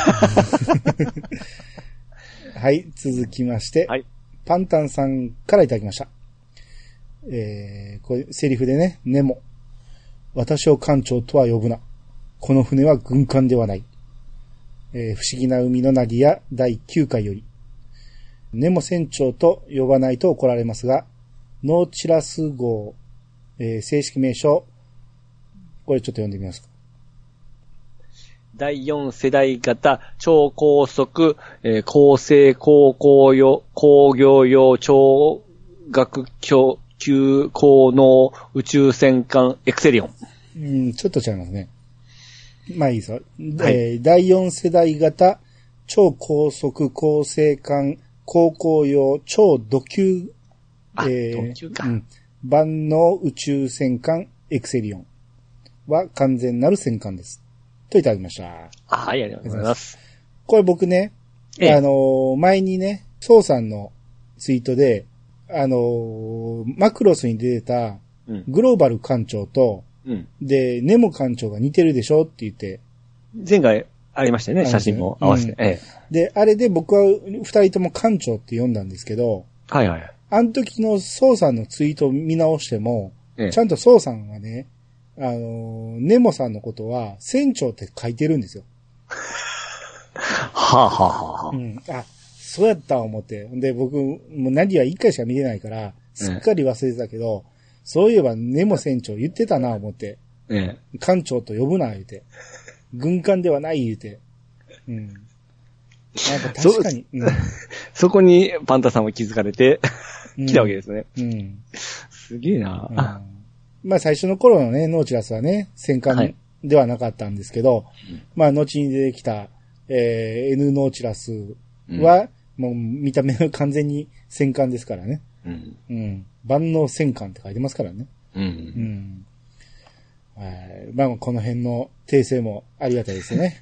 はい、続きまして、はい。パンタンさんからいただきました。えー、これ、セリフでね、ネモ。私を艦長とは呼ぶな。この船は軍艦ではない。えー不思議な海のなぎや第9回より。ネモ船長と呼ばないと怒られますが、ノーチラス号、えー正式名称、これちょっと読んでみますか。第4世代型超高速、えー高性高校用、工業用超学級級高能宇宙戦艦エクセリオン。うん、ちょっと違いますね。まあいいですよ。はいえー第4世代型超高速高性艦高校用超土級、あ土級かうん万能宇宙戦艦エクセリオンは完全なる戦艦です。といただきました。あはい、ありがとうございます。これ僕ね、ええあのー前にね、ソウさんのツイートで、あのーマクロスに出てたうん。グローバル艦長と、うん。で、ネモ艦長が似てるでしょって言って、前回ありましたよね、写真も合わせて。で、あれで僕は二人とも艦長って読んだんですけど、はいはい。あの時の宋さんのツイートを見直しても、ええちゃんと宋さんはね、あのー、ネモさんのことは船長って書いてるんですよ。はあ、はあはあはあ、うん。あ、そうやった思って。で、僕、もう何は一回しか見てないから、すっかり忘れてたけど、そういえばネモ船長言ってたな思って、え艦長と呼ぶな言うて。軍艦ではない言うて。うん。なんか確かに。うんえ。そこにパンタさんも気づかれて、来たわけですね。うん。すげえな、うんまあ最初の頃のね、ノーチラスはね、戦艦はいではなかったんですけど、うんまあ後に出てきた、えー N ノーチラスは、もう見た目は完全に戦艦ですからね。うん。うん。万能戦艦って書いてますからね。う。うんん。はい。まあこの辺の訂正もありがたいですよね。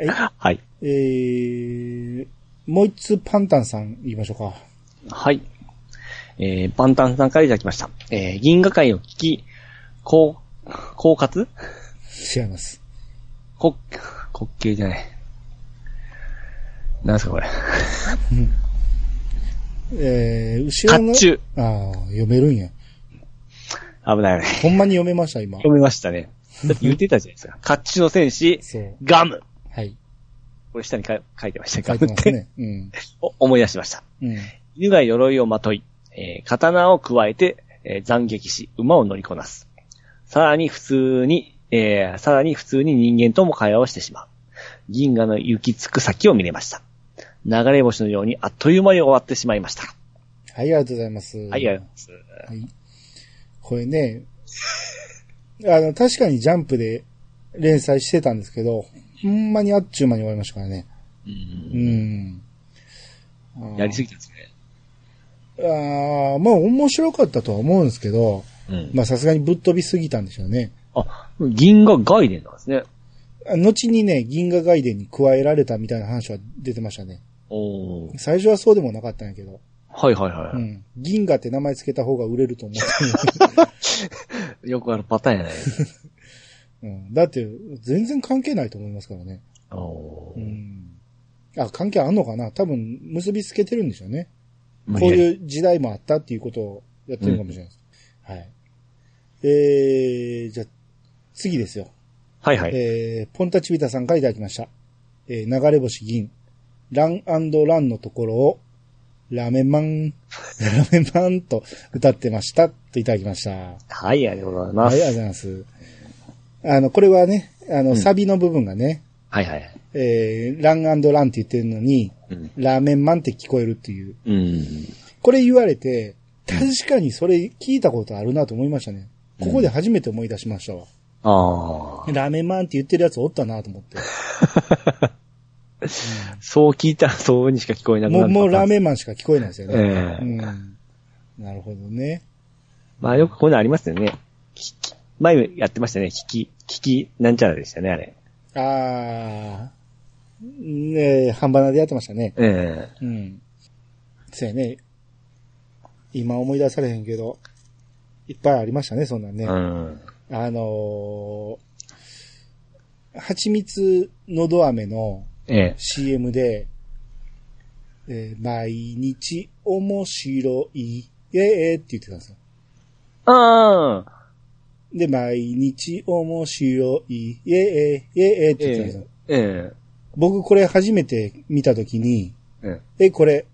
はい。えー、もう一つパンタンさん言いましょうか。はい。えー、パンタンさんからいただきました。えー、銀河会を聞き、こう、狡猾？違います。こ、滑稽じゃない。なんすかこれ。えー、後ろの、甲冑。ああ、読めるんや。危ないよね。ほんまに読めました、今。読みましたね。だって言ってたじゃないですか。甲冑の戦士、そう。ガム。はい。これ下にか書いてました。書ガムって。いてますね。うん。お思い出しました。うん。犬が鎧をまとい、えー刀を加えて、えー斬撃し、馬を乗りこなす。さらに普通に、えー、さらに普通に人間とも会話をしてしまう。銀河の行き着く先を見れました。流れ星のようにあっという間に終わってしまいました。はい、ありがとうございます。はい、ありがとうございます。はい。これね、あの、確かにジャンプで連載してたんですけど、ほんまにあっちゅう間に終わりましたからね。ううんん。あーやりすぎたんですね。あーまあ面白かったとは思うんですけど、うん。まあさすがにぶっ飛びすぎたんでしょうね。あ、銀河外伝なんですね。あ後にね、銀河外伝に加えられたみたいな話は出てましたね。最初はそうでもなかったんやけど、はいはいはい。うん。銀河って名前つけた方が売れると思 よくあるパターンやないですか。うん。だって、全然関係ないと思いますからね。おーうん。あ、関係あんのかな？多分、結びつけてるんでしょうね。無こういう時代もあったっていうことをやってるかもしれないです。はい。えー、じゃあ、次ですよ。はいはい。えー、ポンタチビタさんからいただきました。えー、流れ星銀、ランランのところを、ラメマン、ラメマンと歌ってました、といただきました。はい、はい、ありがとうございあます。りがとうございます。あの、これはね、あの、うんサビの部分がね、はいはい。えー、ランランって言ってるのに、うん。ラーメンマンって聞こえるっていう。うん。これ言われて、確かにそれ聞いたことあるなと思いましたね。ここで初めて思い出しましたわ。ああ。ラーメンマンって言ってるやつおったなと思って。そう聞いたらそうにしか聞こえなくなもう、る。もうラーン。メンマンしか聞こえないですよね。ええうん。なるほどね。まあよくこういうのありますよね。聞き、前やってましたね。聞き、聞き、なんちゃらでしたね、あれ。あー。ねえ、半ばなでやってましたね。えうん。そうやね。今思い出されへんけど、いっぱいありましたね、そんなんね。えうん。あのー、蜂蜜のど飴のええ CM で、えー毎日面白い、イェーって言ってたんですよ。ああ。で、毎日面白い、イェーイェーって言ってたんですよ。ええ僕これ初めて見たときに、えええ、これ、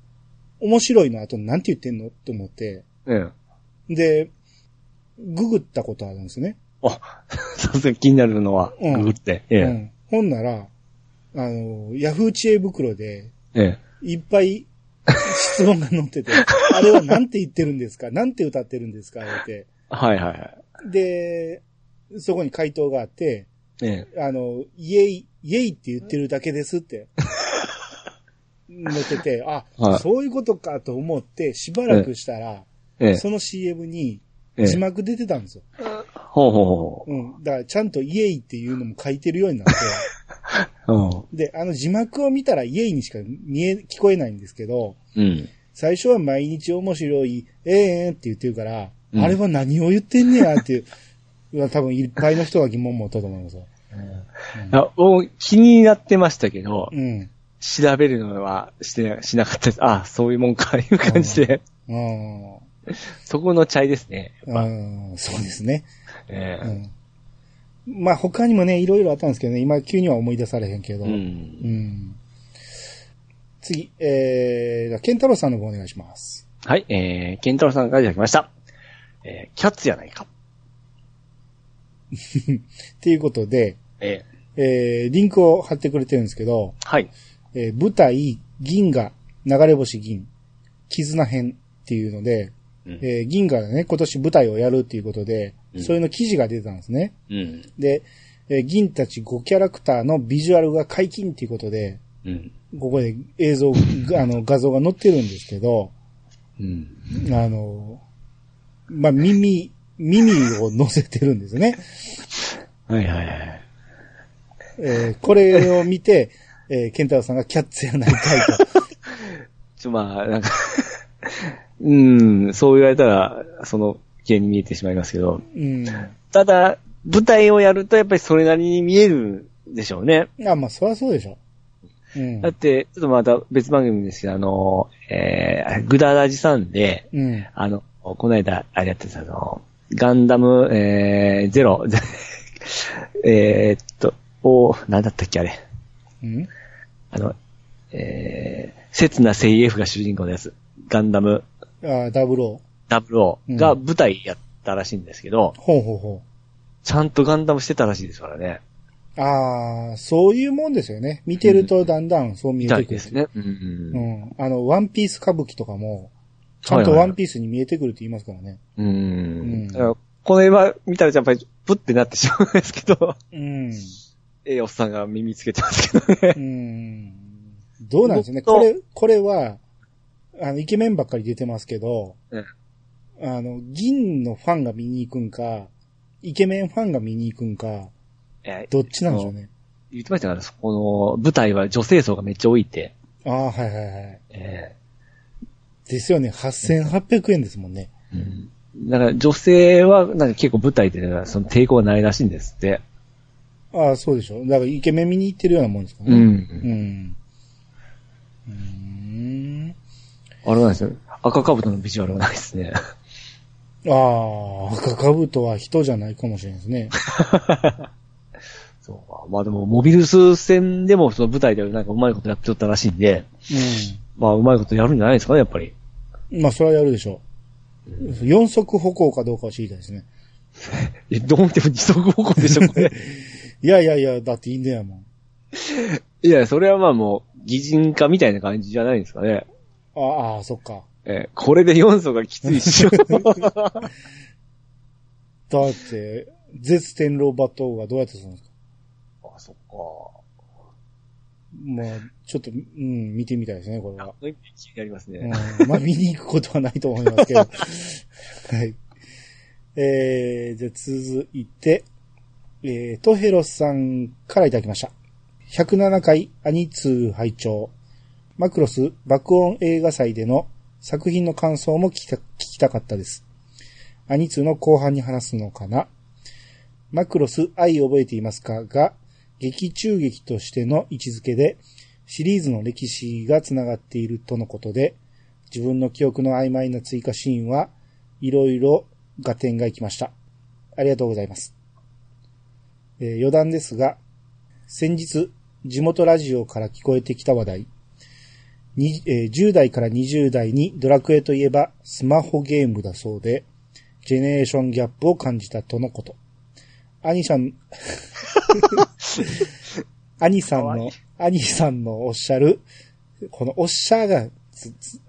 面白いの後なんて言ってんのって思って、ええで、ググったことあるんですね。あ、さすが気になるのは、うんググって。ええうん。ほんなら、あの、ヤフー知恵袋で、ええ。いっぱい質問が載ってて、あれはなんて言ってるんですか？なんて歌ってるんですか？って。はいはいはい。で、そこに回答があって、ええ。あの、イェイ、イェイって言ってるだけですって。載ってて、あ、はい。そういうことかと思って、しばらくしたら、ええ。その CM にええ。字幕出てたんですよ。ほうほうほうん。だからちゃんとイエイっていうのも書いてるようになって、う。で、あの字幕を見たらイエイにしか見え、聞こえないんですけど、うん。うん。最初は毎日面白い、ええー、って言ってるから、うんあれは何を言ってんねやっていう、多分いっぱいの人が疑問持ったと思いますよ。あ、もう気になってましたけど、うん。調べるのはして、しなかったです。あ、そういうもんか、いう感じで。うん。そこのチャイですね。うん、そうですね。えうん。まあ他にもね、いろいろあったんですけどね、今急には思い出されへんけど。えう。うんん。次、えー、ケンタロウさんの方お願いします。はい、えー、ケンタロウさんからいただきました。えー、キャッツやないか。っていうことで、ええー、リンクを貼ってくれてるんですけど、ー、はい。えー舞台、銀河、流れ星銀、絆編っていうので、うんえー銀河がね、今年舞台をやるっていうことで、うんそれの記事が出てたんですね。うん。で、えー銀たち5キャラクターのビジュアルが解禁っていうことで、うん。ここで映像、あの、画像が載ってるんですけど、うん。あの、まあ、耳、耳を載せてるんですね。はいはいはい。えーこれを見て、えーケンタロウさんがキャッツやないかいと。ちょ、まあ、なんか うん、そう言われたら、その系に見えてしまいますけど、うん。ただ、舞台をやるとやっぱりそれなりに見えるでしょうね。あ、まあ、そりゃそうでしょ。うんだ。って、ちょっとまた別番組ですけど、あの、えー、グダラジさんで、うん。あの、この間、あれやってた、あの、ガンダム、えー、ゼロ、えーっと、おなんだったっけ、あれ。うん。あの、えー、刹那聖 F が主人公のやつ。ガンダムあ、ダブルオ00が舞台やったらしいんですけど、ほうほうほちゃんとガンダムしてたらしいですからね。ああ、そういうもんですよね。見てるとだんだんそう見えてくる。いですね。うんううん。ん。あの、ワンピース歌舞伎とかも、ちゃんとワンピースに見えてくるって言いますからね。ううんん。だからこの絵は見たらやっぱり、プってなってしまうんですけど、うん。ええおっさんが耳つけてますけどね。うん。どうなんですね。ことれ、これは、あの、イケメンばっかり出てますけど、うんあの、銀のファンが見に行くんか、イケメンファンが見に行くんか、えどっちなんでしょうね。言ってましたから、そこの舞台は女性層がめっちゃ多いって。ああ、はいはいはい。えですよね。8800円ですもんね。えうん。だから女性はなんか結構舞台で、ね、その抵抗がないらしいんですって。ああ、そうでしょ。だからイケメン見に行ってるようなもんですかね。うん。うん。うーん。あれなんですよ。赤兜のビジュアルがないですね。ああ、赤かぶとは人じゃないかもしれないですね。そうか。まあでも、モビルス戦でもその舞台でなんかうまいことやっておったらしいんで、まあうまいことやるんじゃないですかね、やっぱり。うん。まあ、それはやるでしょう。四足歩行かどうかは知りたいですね。え、どう見ても二足歩行でしょ、これ。いやいやいや、だっていいんだよ、もん。いや、それはまあもう、擬人化みたいな感じじゃないですかね。ああ、そっか。えーこれで4層がきついっしょ。だって、絶天狼抜刀がどうやってするんですか？あ、そっか。まあ、ちょっと、うん、見てみたいですね、これは。気になりますね。うん、まあ、見に行くことはないと思いますけど。はい。えー、じゃあ続いて、えー、トヘロスさんからいただきました。107回アニツー拝聴マクロス爆音映画祭での作品の感想も聞きた聞きたかったです。アニツの後半に話すのかな？マクロス愛覚えていますか？が、劇中劇としての位置づけで、シリーズの歴史が繋がっているとのことで、自分の記憶の曖昧な追加シーンはいろいろ合点がいきました。ありがとうございます。えー余談ですが、先日、地元ラジオから聞こえてきた話題、にえー10代から20代にドラクエといえばスマホゲームだそうで、ジェネレーションギャップを感じたとのこと。アニさん、アニさんのアニさんのおっしゃる、このおっしゃが、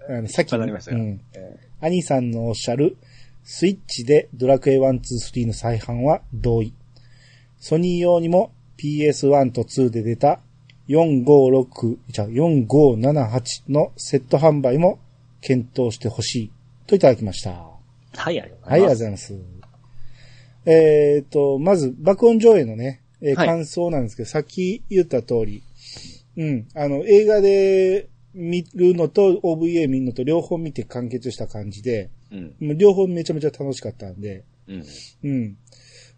あの、さっきうん。えアニさんのおっしゃる、スイッチでドラクエ1、2、3の再販は同意。ソニー用にも PS1 と2で出た456、じゃあ4578のセット販売も検討してほしいといただきました。ははい、ありがとうごい、ありがとうございざいます。えっ、と、まず爆音上映のね、えーはい感想なんですけど、さっき言った通り、うん、あの、映画で見るのと OVA 見るのと両方見て完結した感じで、ます。うん。両方めちゃめちゃ楽しかったんで、うん。うん。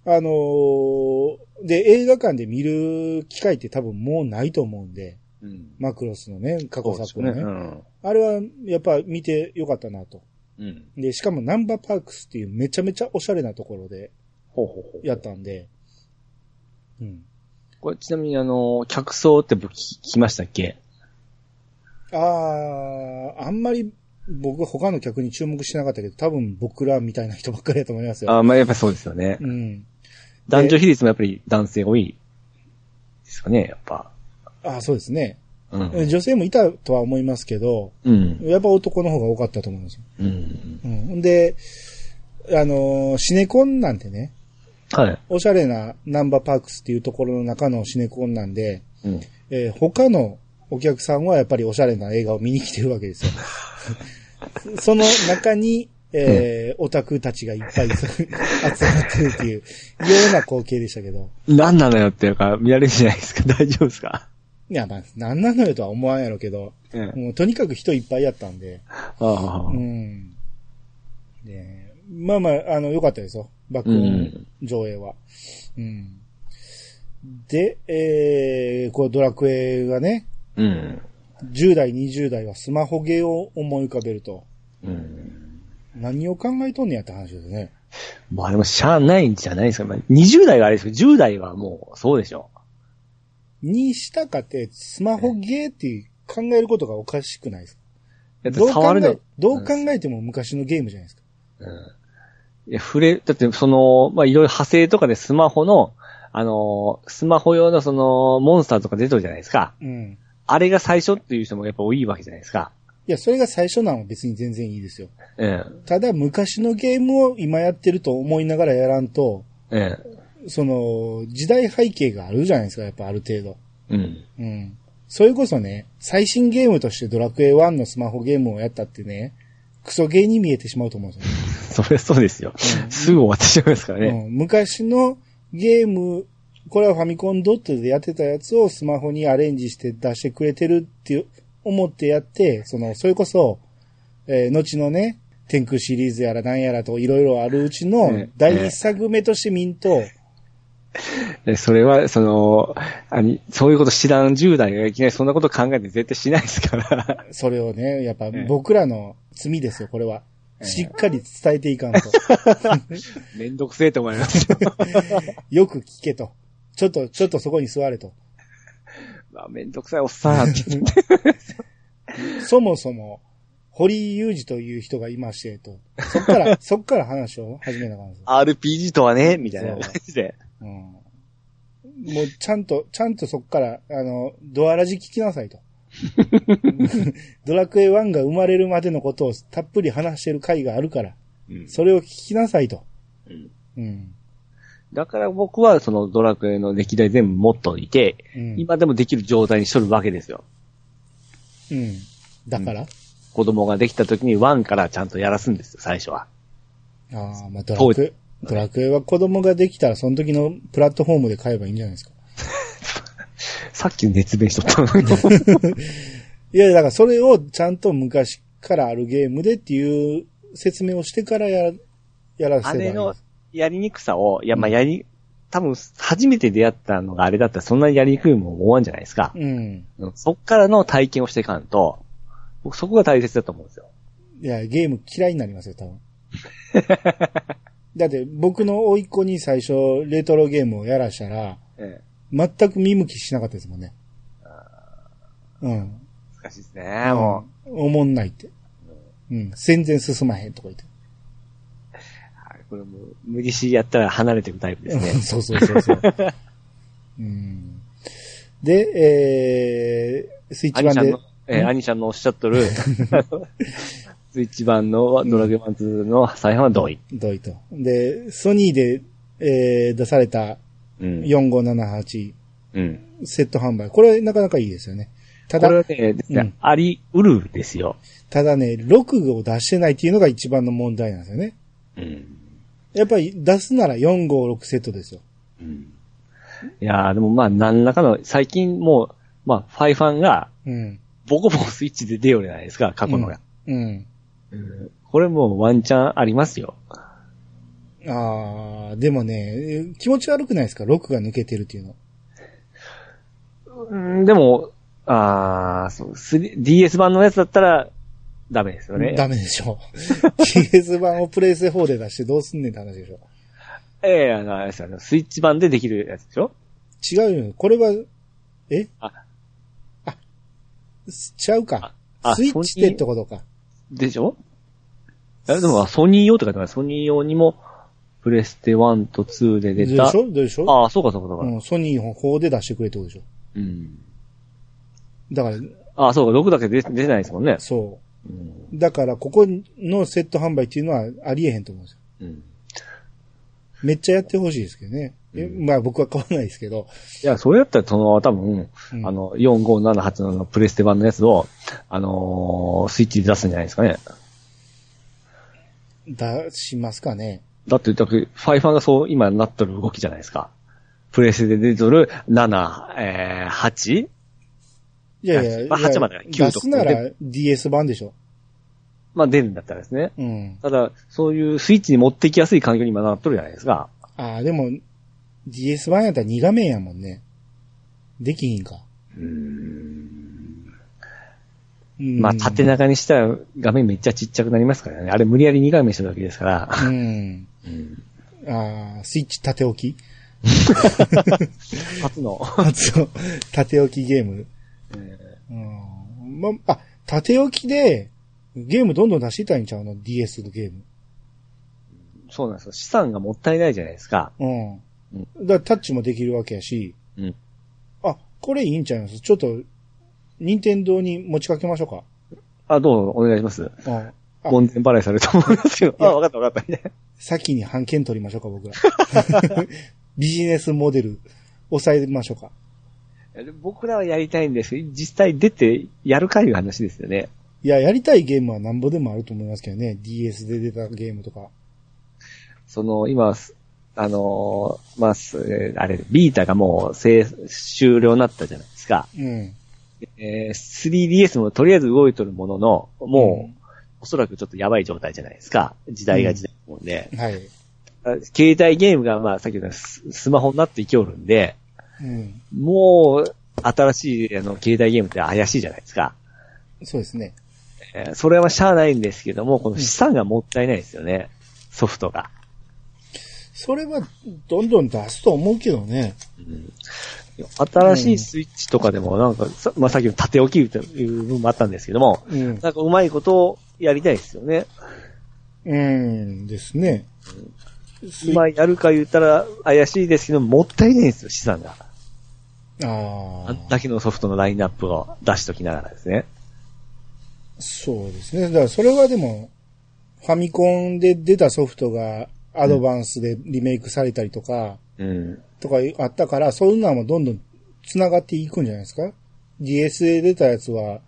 あのーで、映画館で見る機会って多分もうないと思うんで、うん。マクロスのね、過去作のね。うん。あれはやっぱ見てよかったなと。うん。で、しかもナンバーパークスっていうめちゃめちゃおしゃれなところで。やったんで、うん。これちなみにあの、客層って僕聞きましたっけ？あー、あんまり僕は他の客に注目してなかったけど、多分僕らみたいな人ばっかりだと思いますよ。あまあやっぱりそうですよね。うん。男女比率もやっぱり男性多いですかね、やっぱ。あそうですね。うん。女性もいたとは思いますけど、うん。やっぱ男の方が多かったと思いますよ。うん。うん。で、あのーシネコンなんてね、はい。おしゃれなナンバーパークスっていうところの中のシネコンなんで、うん。えー他のお客さんはやっぱりおしゃれな映画を見に来てるわけですよ。その中に、えーオタクたちがいっぱい集まってるっていう、ような光景でしたけど。何なのよっていうか、見られるじゃないですか？大丈夫ですか？いや、まあ、なんなのよとは思わんやろけど、うん。もうとにかく人いっぱいやったんで、ああ。うん。で、まあまあ、あの、良かったですよ。爆う音ん。上映は。うん。で、えー、こうドラクエがね、うん。10代、20代はスマホゲーを思い浮かべると、うん。何を考えとんねやって話ですね。まあでも、しゃあないんじゃないですか。まあ、20代があれですけど、10代はもう、そうでしょ。にしたかって、スマホゲーって考えることがおかしくないですか？どう考触るのえ、どう考えても昔のゲームじゃないですか。うん。いや、触れ、だってその、まあ、いろいろ派生とかでスマホの、あのースマホ用のその、モンスターとか出てるじゃないですか。うん。あれが最初っていう人もやっぱ多いわけじゃないですか。いや、それが最初なのは別に全然いいですよ。えただ、昔のゲームを今やってると思いながらやらんと、え。えその、時代背景があるじゃないですか、やっぱある程度。え。うん。うん。それこそね、最新ゲームとしてドラクエ1のスマホゲームをやったってね、クソゲーに見えてしまうと思うんですよね。それそうですよ。すぐ終わってしまいますからね。うん、昔のゲーム、これはファミコンドットでやってたやつをスマホにアレンジして出してくれてるって思ってやって、その、それこそ、えー後のね、天空シリーズやら何やらといろいろあるうちのええ第一作目として見んと、でそれは、その、あに、そういうこと知らん10代がいきなりそんなこと考えて絶対しないですから。それをね、やっぱえ僕らの罪ですよ、これは。ええしっかり伝えていかんと。めんどくせえと思いますよ。よく聞けと。ちょっと、ちょっとそこに座れと。まあ、めんどくさいおっさん。そもそも、堀井雄二という人がいまして、と。そっから、そっから話を始めなあかんですよ。RPG とはね、みたいな感じで。うん。もう、ちゃんと、ちゃんとそっから、あの、ドアラジ聞きなさいと。ドラクエ1が生まれるまでのことをたっぷり話してる回があるから、うんそれを聞きなさいと。うんうん。だから僕はそのドラクエの歴代全部持っといて、うん。今でもできる状態にしとるわけですよ。うん。だから、子供ができた時に1からちゃんとやらすんですよ、最初は。ああ、まあ、ドラクエ、ドラクエは子供ができたら、その時のプラットフォームで買えばいいんじゃないですか。さっき熱弁しとったのに。いや、だからそれをちゃんと昔からあるゲームでっていう説明をしてからやら、やらせばいいあれのやりにくさを、いや、まあ、やり、多分、初めて出会ったのがあれだったらそんなにやりにくいもん思わんじゃないですか。うん。うんそっからの体験をしていかんと、僕そこが大切だと思うんですよ。いや、ゲーム嫌いになりますよ、多分。だって、僕の甥っ子に最初、レトロゲームをやらしたら、ええ。全く見向きしなかったですもんね。うん。難しいですね、もう。うん。おもんないって。うん。全然進まへんとか言って。はいこれもう、無理しやったら離れていくタイプですね。そうそうそうそう。うん。で、えー、スイッチ版でえーアニシャンのおっしゃっとる、スイッチ版のドラゲマン2の再販は同意。どういと。で、ソニーで、えー、出されたうん。4578うん。セット販売。これなかなかいいですよね。ただこれ、ねうんありうるですよ。ただね、6を出してないっていうのが一番の問題なんですよね。うん。やっぱり出すなら456セットですよ。うん。いやーでもまあ、何らかの、最近もう、まあ、ファイファンが、うん。ボコボコスイッチで出ようじゃないですか、過去のが。うん。うんこれもうワンチャンありますよ。あー、でもね、気持ち悪くないですか ?6 が抜けてるっていうの。うん、でも、あーそう 3- DS 版のやつだったら、ダメですよね。ダメでしょ。PS 版をプレイステ4で出してどうすんねんって話でしょ。ええあの、あれですよねスイッチ版でできるやつでしょ？違うよ。これは、え？あ、あ、ちゃうか。あスイッチでってことか。でしょ？えでも、ソニー用って書いてます。ソニー用にも、プレステ1と2でで出た。しょ？でしょ？ああ、そうかそうかそうか。うん、ソニーの方で出してくれってことでしょ。うん。だから、ああ、そうか、6だけ出出てないですもんね。そうん。う。だから、ここのセット販売っていうのはありえへんと思うんですよ。うん。めっちゃやってほしいですけどね。えうんまあ僕は買わないですけど。いや、それやったら、その、多分、うんあの、4578のプレステ版のやつを、あのースイッチで出すんじゃないですかね。出しますかね。だって、だって、ファイファンがそう、今なっとる動きじゃないですか。プレステで出とる7、えー、8? いやいや、まあいや8まで9出すなら DS 版でしょ。まあ出るんだったらですね。うん。ただ、そういうスイッチに持っていきやすい環境に今なっとるじゃないですか。ああ、でも、DS 版やったら2画面やもんね。できひんか。うんまあ縦長にしたら画面めっちゃちっちゃくなりますからね。あれ無理やり2画面したわけですから。うん。ああ、スイッチ縦置き 初の。初の縦置きゲーム。うん。ま、あ、縦置きで、ゲームどんどん出してたらいいんちゃうの ?DS のゲーム。そうなんですよ。資産がもったいないじゃないですか。うん。うんだタッチもできるわけやし、うん。あ、これいいんちゃいます？ちょっと、任天堂に持ちかけましょうか。あ、どうぞお願いします。うん。あ門前払いされると思いますけど。あ、わかったわかった。ね先に判件取りましょうか、僕ら。ビジネスモデル、抑えましょうか。僕らはやりたいんです実際出てやるかいう話ですよね。いや、やりたいゲームはなんぼでもあると思いますけどね。DS で出たゲームとか。その、今、すあのーまあ、すえーあれ、ビータがもう、制終了になったじゃないですか。うん。えー 3DS もとりあえず動いとるものの、もう、うんおそらくちょっとやばい状態じゃないですか。時代が時代なもんで。はい。あ携帯ゲームが、まあ、さっき言ったススマホになっていきおるんで、うん。もう、新しい、あの、携帯ゲームって怪しいじゃないですか。そうですね。えーそれはしゃあないんですけども、この資産がもったいないですよね。ソフトが。それは、どんどん出すと思うけどね。新しいスイッチとかでもなんか、さまあ、さっきの縦置きという部分もあったんですけども、うん。なんかうまいことをやりたいですよね。うんですね。今やるか言ったら怪しいですけど、もったいないんですよ、資産が。ああ。だけのソフトのラインナップを出しときながらですね。そうですね。だからそれはでも、ファミコンで出たソフトがアドバンスでリメイクされたりとか、うん。とかあったから、そういうのはもうどんどん繋がっていくんじゃないですか ?DS で出たやつは、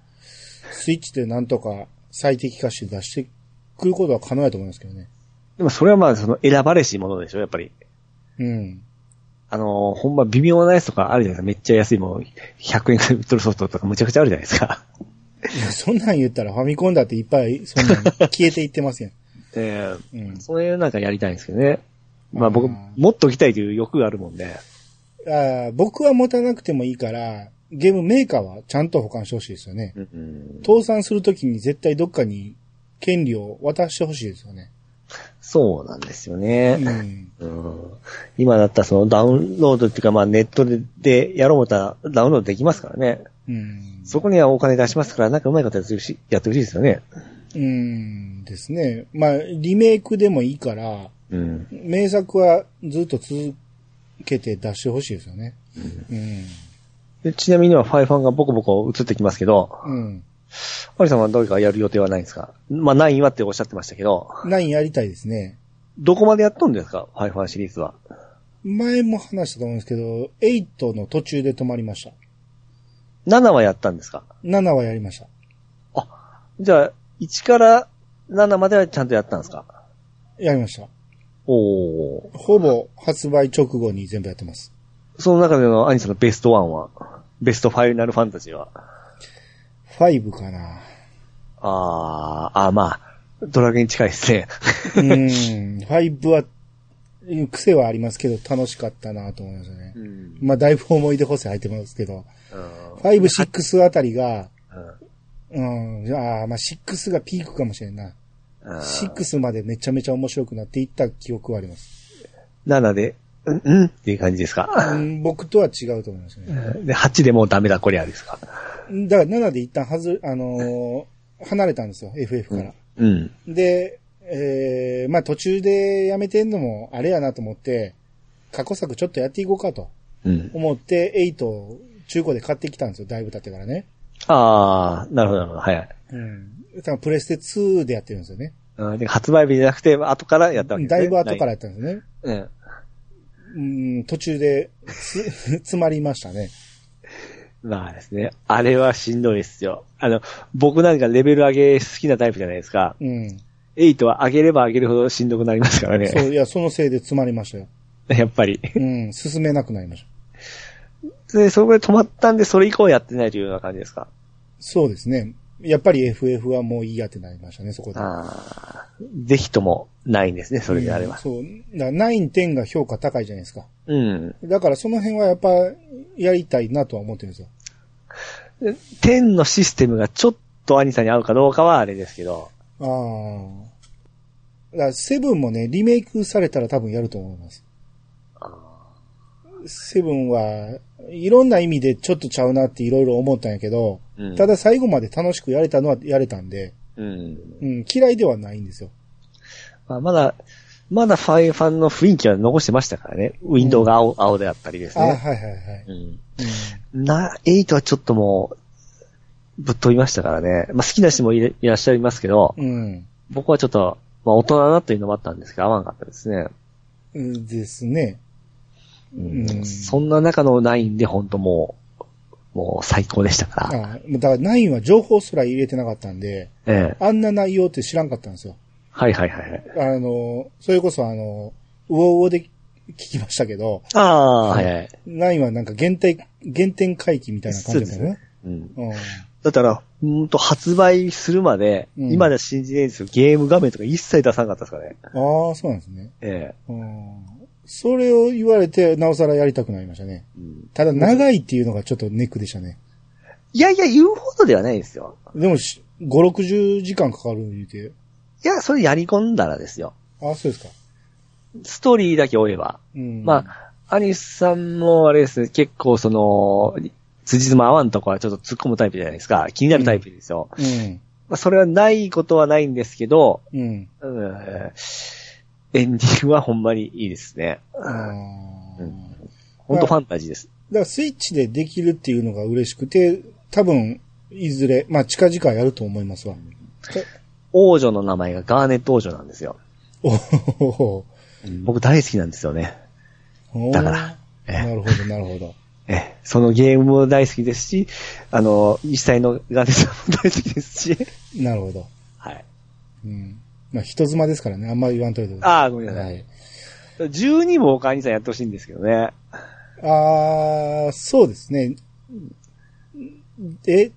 スイッチでなんとか最適化して出してくることは可能だと思いますけどね。でもそれはまあその選ばれしものでしょ、やっぱり。うん。あのーほんま微妙なやつとかあるじゃないですか。めっちゃ安いもん、100円くらい売ってるソフトとかむちゃくちゃあるじゃないですか。いや、そんなん言ったらファミコンだっていっぱい、そんなん 消えていってますやん。ええうん。そういうなんかやりたいんですけどね。まあ僕、あーもっと来たいという欲があるもんで。あー僕は持たなくてもいいから、ゲームメーカーはちゃんと保管してほしいですよね。うん倒産するときに絶対どっかに権利を渡してほしいですよね。そうなんですよね。うん。うん今だったらそのダウンロードっていうかまあネットででやろう思ったらダウンロードできますからね。うん。そこにはお金出しますから、なんかうまいことやってほしいやってほしいですよね。うんですね。まあ、リメイクでもいいから、うん。名作はずっと続けて出してほしいですよね。うん。でちなみにはファイファンがボコボコ映ってきますけど、うん。マリさんはどうかやる予定はないんですか？まあ9はっておっしゃってましたけど、9やりたいですね。どこまでやっとんですか？ファイファンシリーズは。前も話したと思うんですけど、8の途中で止まりました。7はやったんですか？7はやりました。じゃあ、1から7まではちゃんとやったんですか？やりました。おー。ほぼ発売直後に全部やってます。その中でのアニさんのベストワンは、ベストファイナルファンタジーは、5かな。あー、あーまあ、ドラゲン近いですね。うん。5は、癖はありますけど楽しかったなと思いますね。うん。まあ、だいぶ思い出補正入ってますけど、うん5、6あたりが、うんうん、ああ、まあ、6がピークかもしれんな。うん6までめちゃめちゃ面白くなっていった記憶はあります。7で、うん、うんっていう感じですか？うん、僕とは違うと思いますね。で、8でもうダメだ、こりゃですか？だから7で一旦はず、あのー離れたんですよ、FF から。うん。で、えー、まあ途中でやめてんのもあれやなと思って、過去作ちょっとやっていこうかとうん。思って、8を中古で買ってきたんですよ、だいぶ経ってからね。あー、なるほど、なるほど、はいはい。うん。多分プレステ2でやってるんですよね。うんで発売日じゃなくて、後からやったわけですね。だいぶ後からやったんですね。うん。うん、途中でつ、詰まりましたね。まあですね。あれはしんどいですよ。あの、僕なんかレベル上げ好きなタイプじゃないですか。うん。8は上げれば上げるほどしんどくなりますからね。そう、いや、そのせいで詰まりましたよ。やっぱり。うん、進めなくなりました。で、そこで止まったんで、それ以降やってないというような感じですか？そうですね。やっぱり FF はもういいやってなりましたね、そこで。ああ。ぜひともないんですね、それであれば。うんそう。だから9、10が評価高いじゃないですか。うん。だからその辺はやっぱやりたいなとは思ってるんですよ。で10のシステムがちょっと兄さんに合うかどうかはあれですけど。ああ。だセブンもね、リメイクされたら多分やると思います。セブンはいろんな意味でちょっとちゃうなっていろいろ思ったんやけど、うんただ最後まで楽しくやれたのはやれたんで、うん。うん、嫌いではないんですよ。まあ、まだ、まだファイファンの雰囲気は残してましたからね。ウィンドウが青,、青であったりですあ、はいね。はいはい。うん。な、8はちょっともう、ぶっ飛びましたからね。まあ好きな人もいらっしゃいますけど、うん。僕はちょっと、まあ大人だなというのもあったんですけど、合わなかったですね。うん。ですね。うんうんそんな中の9で本当もう、もう最高でしたから。あだから9は情報すら入れてなかったんで、ええ。あんな内容って知らんかったんですよ。はいはいはいはい。あの、それこそあの、ウオウオで聞きましたけど、ああ、はいはい。9はなんか限定、原点回帰みたいな感じだったよね。うん。うん。だから、うんと発売するまで、うん今では信じないんですよ。ゲーム画面とか一切出さなかったですからね。ああ、そうなんですね。えうん。それを言われて、なおさらやりたくなりましたね。え。うんただ、長いっていうのがちょっとネックでしたね。いやいや、言うほどではないですよ。でもし、5、60時間かかる言うて。いや、それやり込んだらですよ。ああ、そうですか。ストーリーだけ追えば。うん。まあ、アニスさんもあれですね、結構その、辻褄合わんとこはちょっと突っ込むタイプじゃないですか。気になるタイプですよ。うん。まあ、それはないことはないんですけど、うん。うんエンディングはほんまにいいですね。うんほんとファンタジーです。だからスイッチでできるっていうのが嬉しくて、多分、いずれ、まあ近々やると思いますわ。王女の名前がガーネット王女なんですよ。おお僕大好きなんですよね。だから。えなるほど、なるほど。え、そのゲームも大好きですし、あの、実際のガーネットさんも大好きですし、なるほど。はい。うん。まあ人妻ですからね、あんまり言わんといて。ああ、ごめんなさ。はいい。12も他にさんやってほしいんですけどね。ああ、そうですね。え、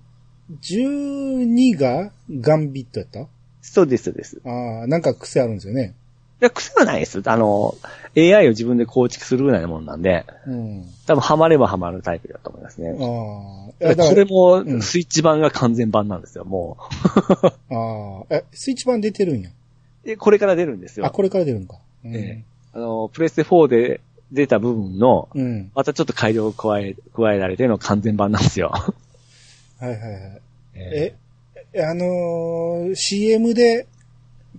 12がガンビットやった？そうです、そうです。いああ、なんか癖あるんですよね。や、癖はないです。あの、AI を自分で構築するぐらいなもんなんで、うん。多分ハマればハマるタイプだと思いますね。ああ。いやだこかられもうん、スイッチ版が完全版なんですよ、も ああ。え、スイッチ版出てるんや。う。で、これから出るんですよ。あ、これから出るんか。うん。ええあの、プレステ4で出た部分の、うん。またちょっと改良を加え、加えられての完全版なんですよ。はいはいはい。え、あのー CM で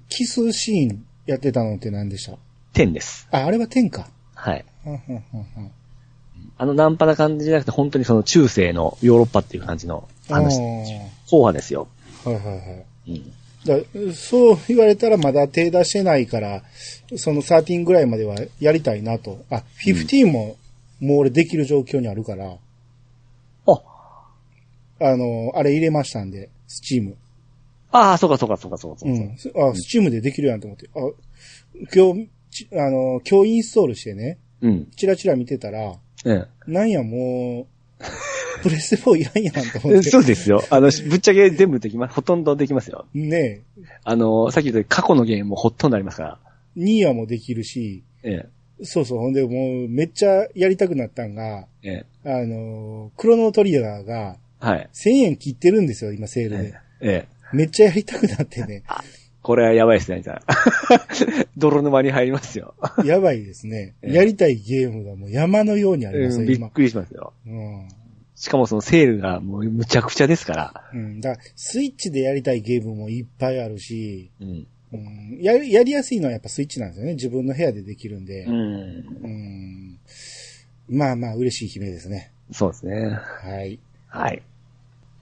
キスシーンやってたのって何でした？10です。あ、あれは10か。はい。はんはんはんはんあの、ナンパな感じじゃなくて、本当にその中世のヨーロッパっていう感じの話。あ後派ですよ。ーはいはいはい。うん。だそう言われたらまだ手出してないから、その13ぐらいまではやりたいなと。あ、15ももう俺できる状況にあるから、あ、あの、あれ入れましたんで、スチーム。ああ、そうかそうかそうかそうかそうか。うん。すあ、スチームでできるやんと思って。あ、今日、ちあの、今日インストールしてね、うん。チラチラ見てたら、えなんやもう、プレステ4いらんやんと思え。って。そうですよ。あの、ぶっちゃけ全部できます。ほとんどできますよ。ねあの、さっき言った過去のゲームもほとんどありますから。え、ニーヤもできるし、えそうそう、ほんでもうめっちゃやりたくなったんが、え。ええ。あの、クロノトリガーがはい。1000円切ってるんですよ、今セールえで。え。ええ。めっちゃやりたくなってね。これはやばいですね、兄さん。泥沼に入りますよ。やばいですね。ええやりたいゲームがもう山のようにありますよ、今。うんびっくりしますよ。うん。しかもそのセールがもうむちゃくちゃですから。うん。だから、スイッチでやりたいゲームもいっぱいあるし、うん。うん、やり、やりやすいのはやっぱスイッチなんですよね。自分の部屋でできるんで。うん。うん。まあまあ、嬉しい悲鳴ですね。そうですね。はい。はい。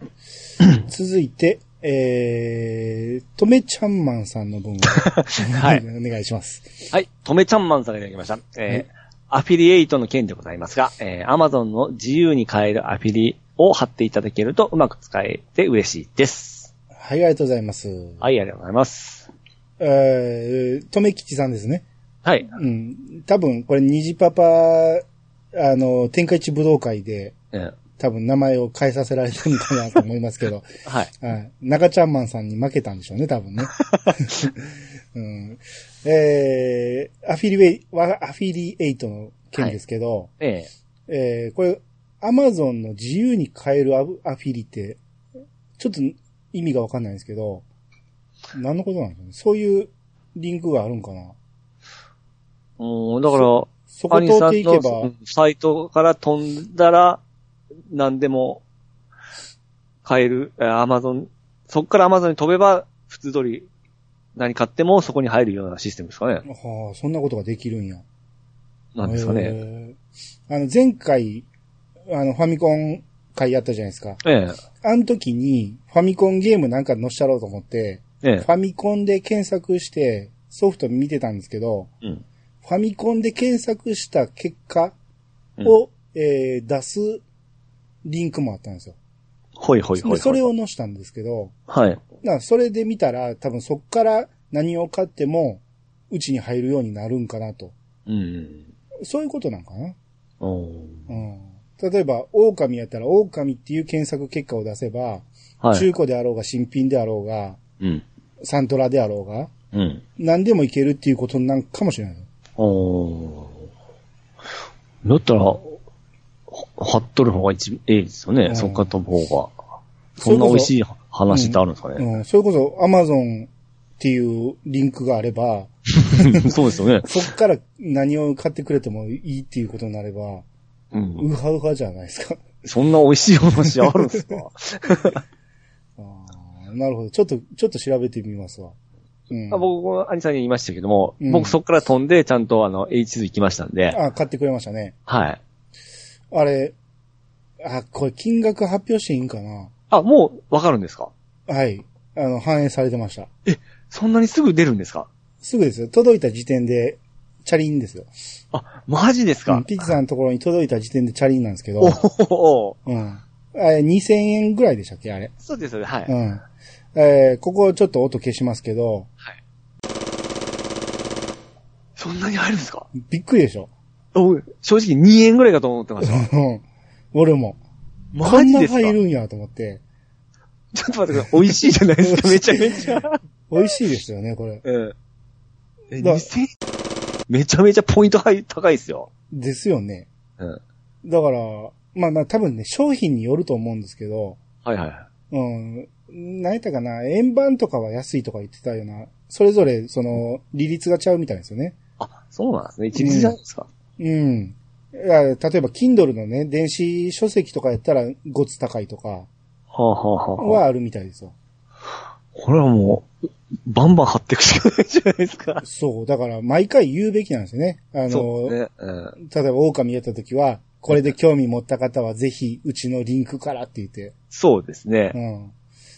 続いて、えー、とめちゃんマンさんの分を、はい お願いします。はい。とめちゃんマンさんがいただきました。えーはいアフィリエイトの件でございますが、えー、Amazon の自由に買えるアフィリを貼っていただけるとうまく使えて嬉しいです。はい、ありがとうございます。はい、ありがとうございます。えー、とめきちさんですね。はい。うん。多分、これ、虹パパ、あの、天下一武道会で、えー多分名前を変えさせられてるのかなと思いますけど、はい。はい。中ちゃんマンさんに負けたんでしょうね、多分ね。うん、えー、アフィリエイ、わアフィリエイトの件ですけど、ええー、これ、アマゾンの自由に買えるアフィリって、ちょっと意味がわかんないんですけど、何のことなんですかね？そういうリンクがあるんかな？ー、うん、だから、そこ通っていけばの、サイトから飛んだら、何でも買える、アマゾン、そっからアマゾンに飛べば、普通通り何買ってもそこに入るようなシステムですかね。はあ、そんなことができるんや。なんですかね。あの、前回、あの、ファミコン会やったじゃないですか。えあの時に、ファミコンゲームなんか載せたろうと思って、え。えファミコンで検索して、ソフト見てたんですけど、え。うん。ファミコンで検索した結果を、えー出すリンクもあったんですよ。ほいほいほいほい。でそれを載したんですけど、はい。だからそれで見たら、多分そっから何を買っても、うちに入るようになるんかなと。うん。そういうことなんかな。うん。例えば、狼やったら、狼っていう検索結果を出せば、はい。中古であろうが、新品であろうが、うん。サントラであろうが、うん。何でもいけるっていうことなんかもしれない。おーだったら、は貼っとる方が一、ええですよね。うんそっから飛ぶ方が。そんな美味しい話ってあるんですかね。うん。それこそ、アマゾンっていうリンクがあれば、そうですよね。そっから何を買ってくれてもいいっていうことになれば、うん。ウハウハじゃないですか。そんな美味しい話あるんですか？あーなるほど。ちょっと、ちょっと調べてみますわ。うん。あ僕、兄さんに言いましたけども、うん僕そこから飛んでちゃんとあの、H2 行きましたんで、あ、買ってくれましたね。はい。あれ、あ、これ金額発表していいんかな？あ、もうわかるんですか？はい。あの、反映されてました。そんなにすぐ出るんですか？すぐですよ。届いた時点で、チャリンですよ。あ、マジですか？うん、ピッチさんのところに届いた時点でチャリンなんですけど、おおうん。あれ、2000円ぐらいでしたっけあれ？そうですよね、はい。うん。えー、ここちょっと音消しますけど、そんなに入るんですか？びっくりでしょ。お正直2円ぐらいかと思ってました。うん。俺も。こんなマジですか？入るんやと思って。ちょっと待ってください。美味しいじゃないですか、めちゃめちゃ。美味しいですよね、これ。うん。え、だ2000めちゃめちゃポイント高い高いですよ。ですよね。うん。だから、まあまあ多分ね、商品によると思うんですけど、はいはい。うん。何やったかな円盤とかは安いとか言ってたような、それぞれ、その、利率がちゃうみたいですよね。あ、そうなんですね。一律じゃないですか。うん。いや例えば、Kindle のね、電子書籍とかやったら、ごつ高いとかはあ、るみたいですよ。これはもう、バンバン貼っていくしかないじゃないですか。そう。だから、毎回言うべきなんですよね。あの、ね。うん。例えば、狼やった時は、これで興味持った方は、ぜひ、うちのリンクからって言って。そうですね。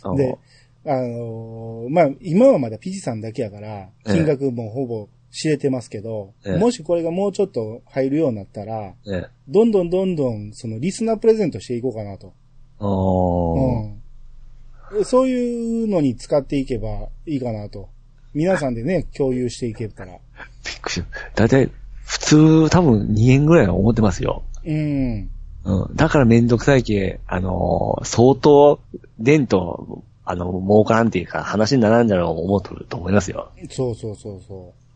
うん。で、あのーまあ、今はまだピチさんだけやから、金額もほぼ知れてますけど、ええもしこれがもうちょっと入るようになったら、ね。どんどんどんどん、そのリスナープレゼントしていこうかなと。あーうん。そういうのに使っていけばいいかなと。皆さんでね、共有していけたら。びっくりした。だいたい、普通多分2円ぐらいは思ってますよ。うん。うん。だからめんどくさいけ、あのー相当、伝と、あの、儲からんっていうか、話にならんじゃろう思うとると思いますよ。そうそうそうそう。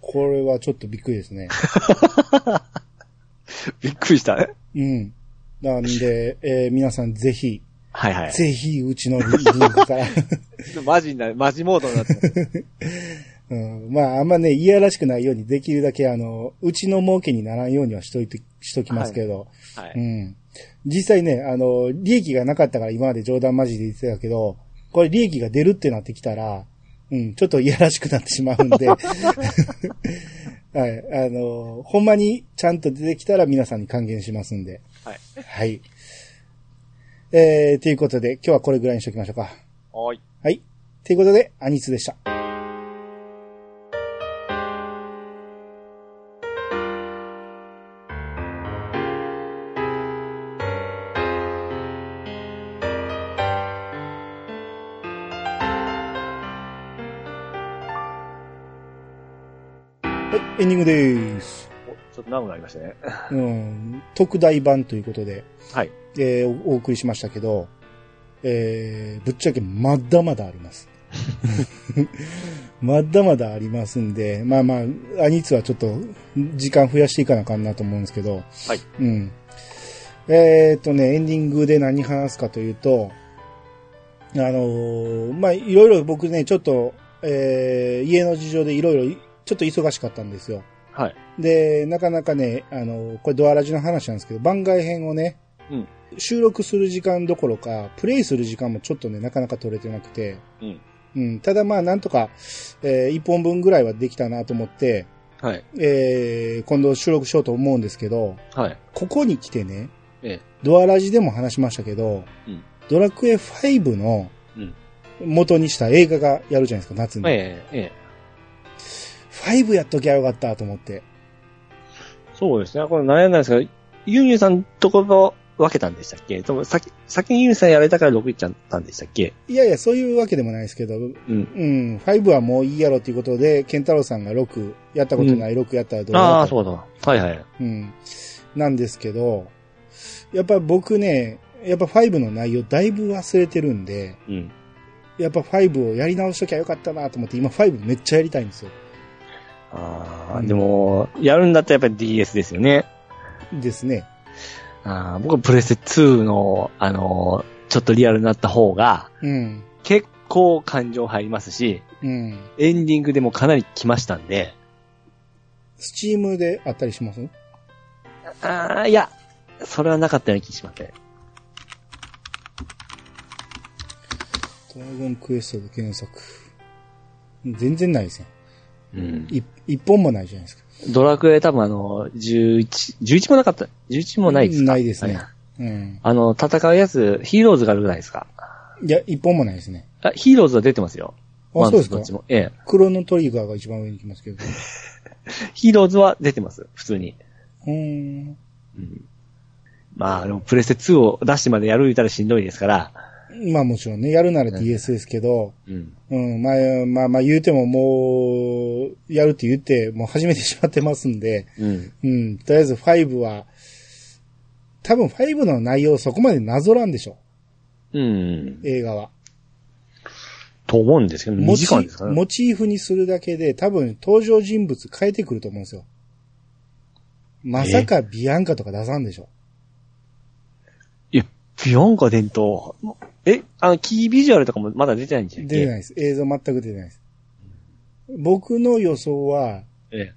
これはちょっとびっくりですね。びっくりしたね。うん。なんで、えー皆さんぜひ、はいはい。ぜひうちのリンクから。マジにな、マジモードになってます。うん、まあ、あんまね、いやらしくないように、できるだけあの、うちの儲けにならんようにはしといて、しときますけど、はい。うん。実際ね、あの、利益がなかったから今まで冗談マジで言ってたけど、これ利益が出るってなってきたら、うん、ちょっといやらしくなってしまうんで、はい、あの、ほんまにちゃんと出てきたら皆さんに還元しますんで、はい。はい。えー、ということで、今日はこれぐらいにしときましょうか。はい。はい。ということで、アニツでした。ングです。ちょっと長くなりましたね。うん、特大版ということで、はい。えーおお送りしましたけど、えー、ぶっちゃけまだまだあります。まだまだありますんで、まあまあ、アニツはちょっと時間増やしていかなあかんなと思うんですけど、はい。うん。えーっとね、エンディングで何話すかというと、あのーまあ、いろいろ僕ね、ちょっと、えー家の事情でいろいろ、ちょっと忙しかったんですよ。はい。で、なかなかね、あの、これドアラジの話なんですけど、番外編をね、うん収録する時間どころか、プレイする時間もちょっとね、なかなか取れてなくて、うんうん。ただまあ、なんとか、えー、一本分ぐらいはできたなと思って、はい。えー、今度収録しようと思うんですけど、はい。ここに来てね、ええ。ドアラジでも話しましたけど、うんドラクエ5のうん。元にした映画がやるじゃないですか、夏に。ええ、ええ。5やっときゃよかったと思って。そうですね。これ悩んだんですが、ユニューさんところ分けたんでしたっけ？でも先、先にユニューさんやられたから6いっちゃったんでしたっけ？いやいや、そういうわけでもないですけど、うん。うん、5はもういいやろっていうことで、ケンタロウさんが6、やったことない6やったらどうああ、うそうだ。はいはい。うん。なんですけど、やっぱ僕ね、やっぱ5の内容だいぶ忘れてるんで、うん。やっぱ5をやり直しときゃよかったなと思って、今5めっちゃやりたいんですよ。ああ、でも、やるんだったらやっぱり DS ですよね。ですね。ああ、僕はプレステ2の、あのー、ちょっとリアルになった方が、うん。結構感情入りますし、うん。エンディングでもかなり来ましたんで、スチームであったりします？ああ、いや、それはなかったような気がしますね。ドラゴンクエストで検索。全然ないですよ。うん。い一本もないじゃないですか。ドラクエ多分あの、11、11もなかった、11もないですか？ないですねはいうん。あの、戦うやつ、ヒーローズがあるぐらいですかいや、一本もないですね。あ、ヒーローズは出てますよ。あ、そうですかっちも。ええ。クロノトリガーが一番上に来ますけど。ヒーローズは出てます。普通に。うーん。うん。まあ、でもプレステ2を出してまでやる言ったらしんどいですから。まあもちろんね、やるなら DS ですけど、うん。うん、まあ、まあまあ言うてももう、やるって言って、もう始めてしまってますんで、うん。うん、とりあえず5は、多分5の内容そこまでなぞらんでしょ、うん。映画は。と思うんですけど、2モチ時間ですかね。モチーフにするだけで多分登場人物変えてくると思うんですよ。まさかビアンカとか出さんでしょ。いや、ビヨンカ伝統。え、あの、キービジュアルとかもまだ出てないんじゃん。出てないです。映像全く出てないです。僕の予想は、え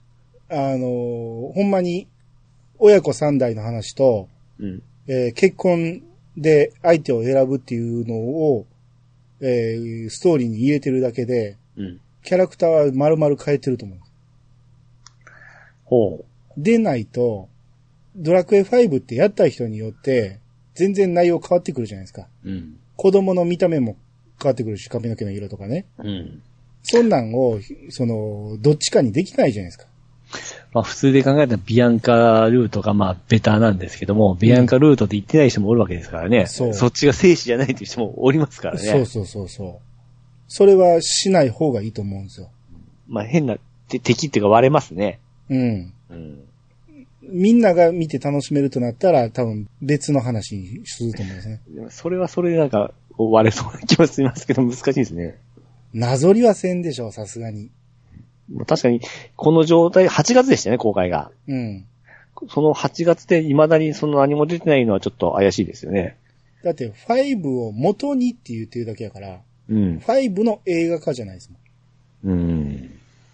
あのーほんまに、親子三代の話と、え。うん。えー結婚で相手を選ぶっていうのを、えーストーリーに入れてるだけで、うん。キャラクターは丸々変えてると思う。ほでないと、ドラクエ5ってやった人によって、全然内容変わってくるじゃないですか。う。うん。子供の見た目も変わってくるし、髪の毛の色とかね。うん。そんなんを、その、どっちかにできないじゃないですか。まあ普通で考えたらビアンカルートがまあベターなんですけども、ビアンカルートって言ってない人もおるわけですからね。そうそっちが生死じゃないっていう人もおりますからね。そうそうそうそう。それはしない方がいいと思うんですよ。まあ変なて敵っていうか割れますね。うん。うん。みんなが見て楽しめるとなったら、多分別の話にすると思うんですね。それはそれでなんか割れそうな気もしますけど難しいですね。なぞりはせんでしょう、さすがに。確かに、この状態、8月でしたね、公開が。うん。その8月で未だにその何も出てないのはちょっと怪しいですよね。だって、5を元にって言ってるだけやから、うん。5の映画化じゃないですもうん。ん。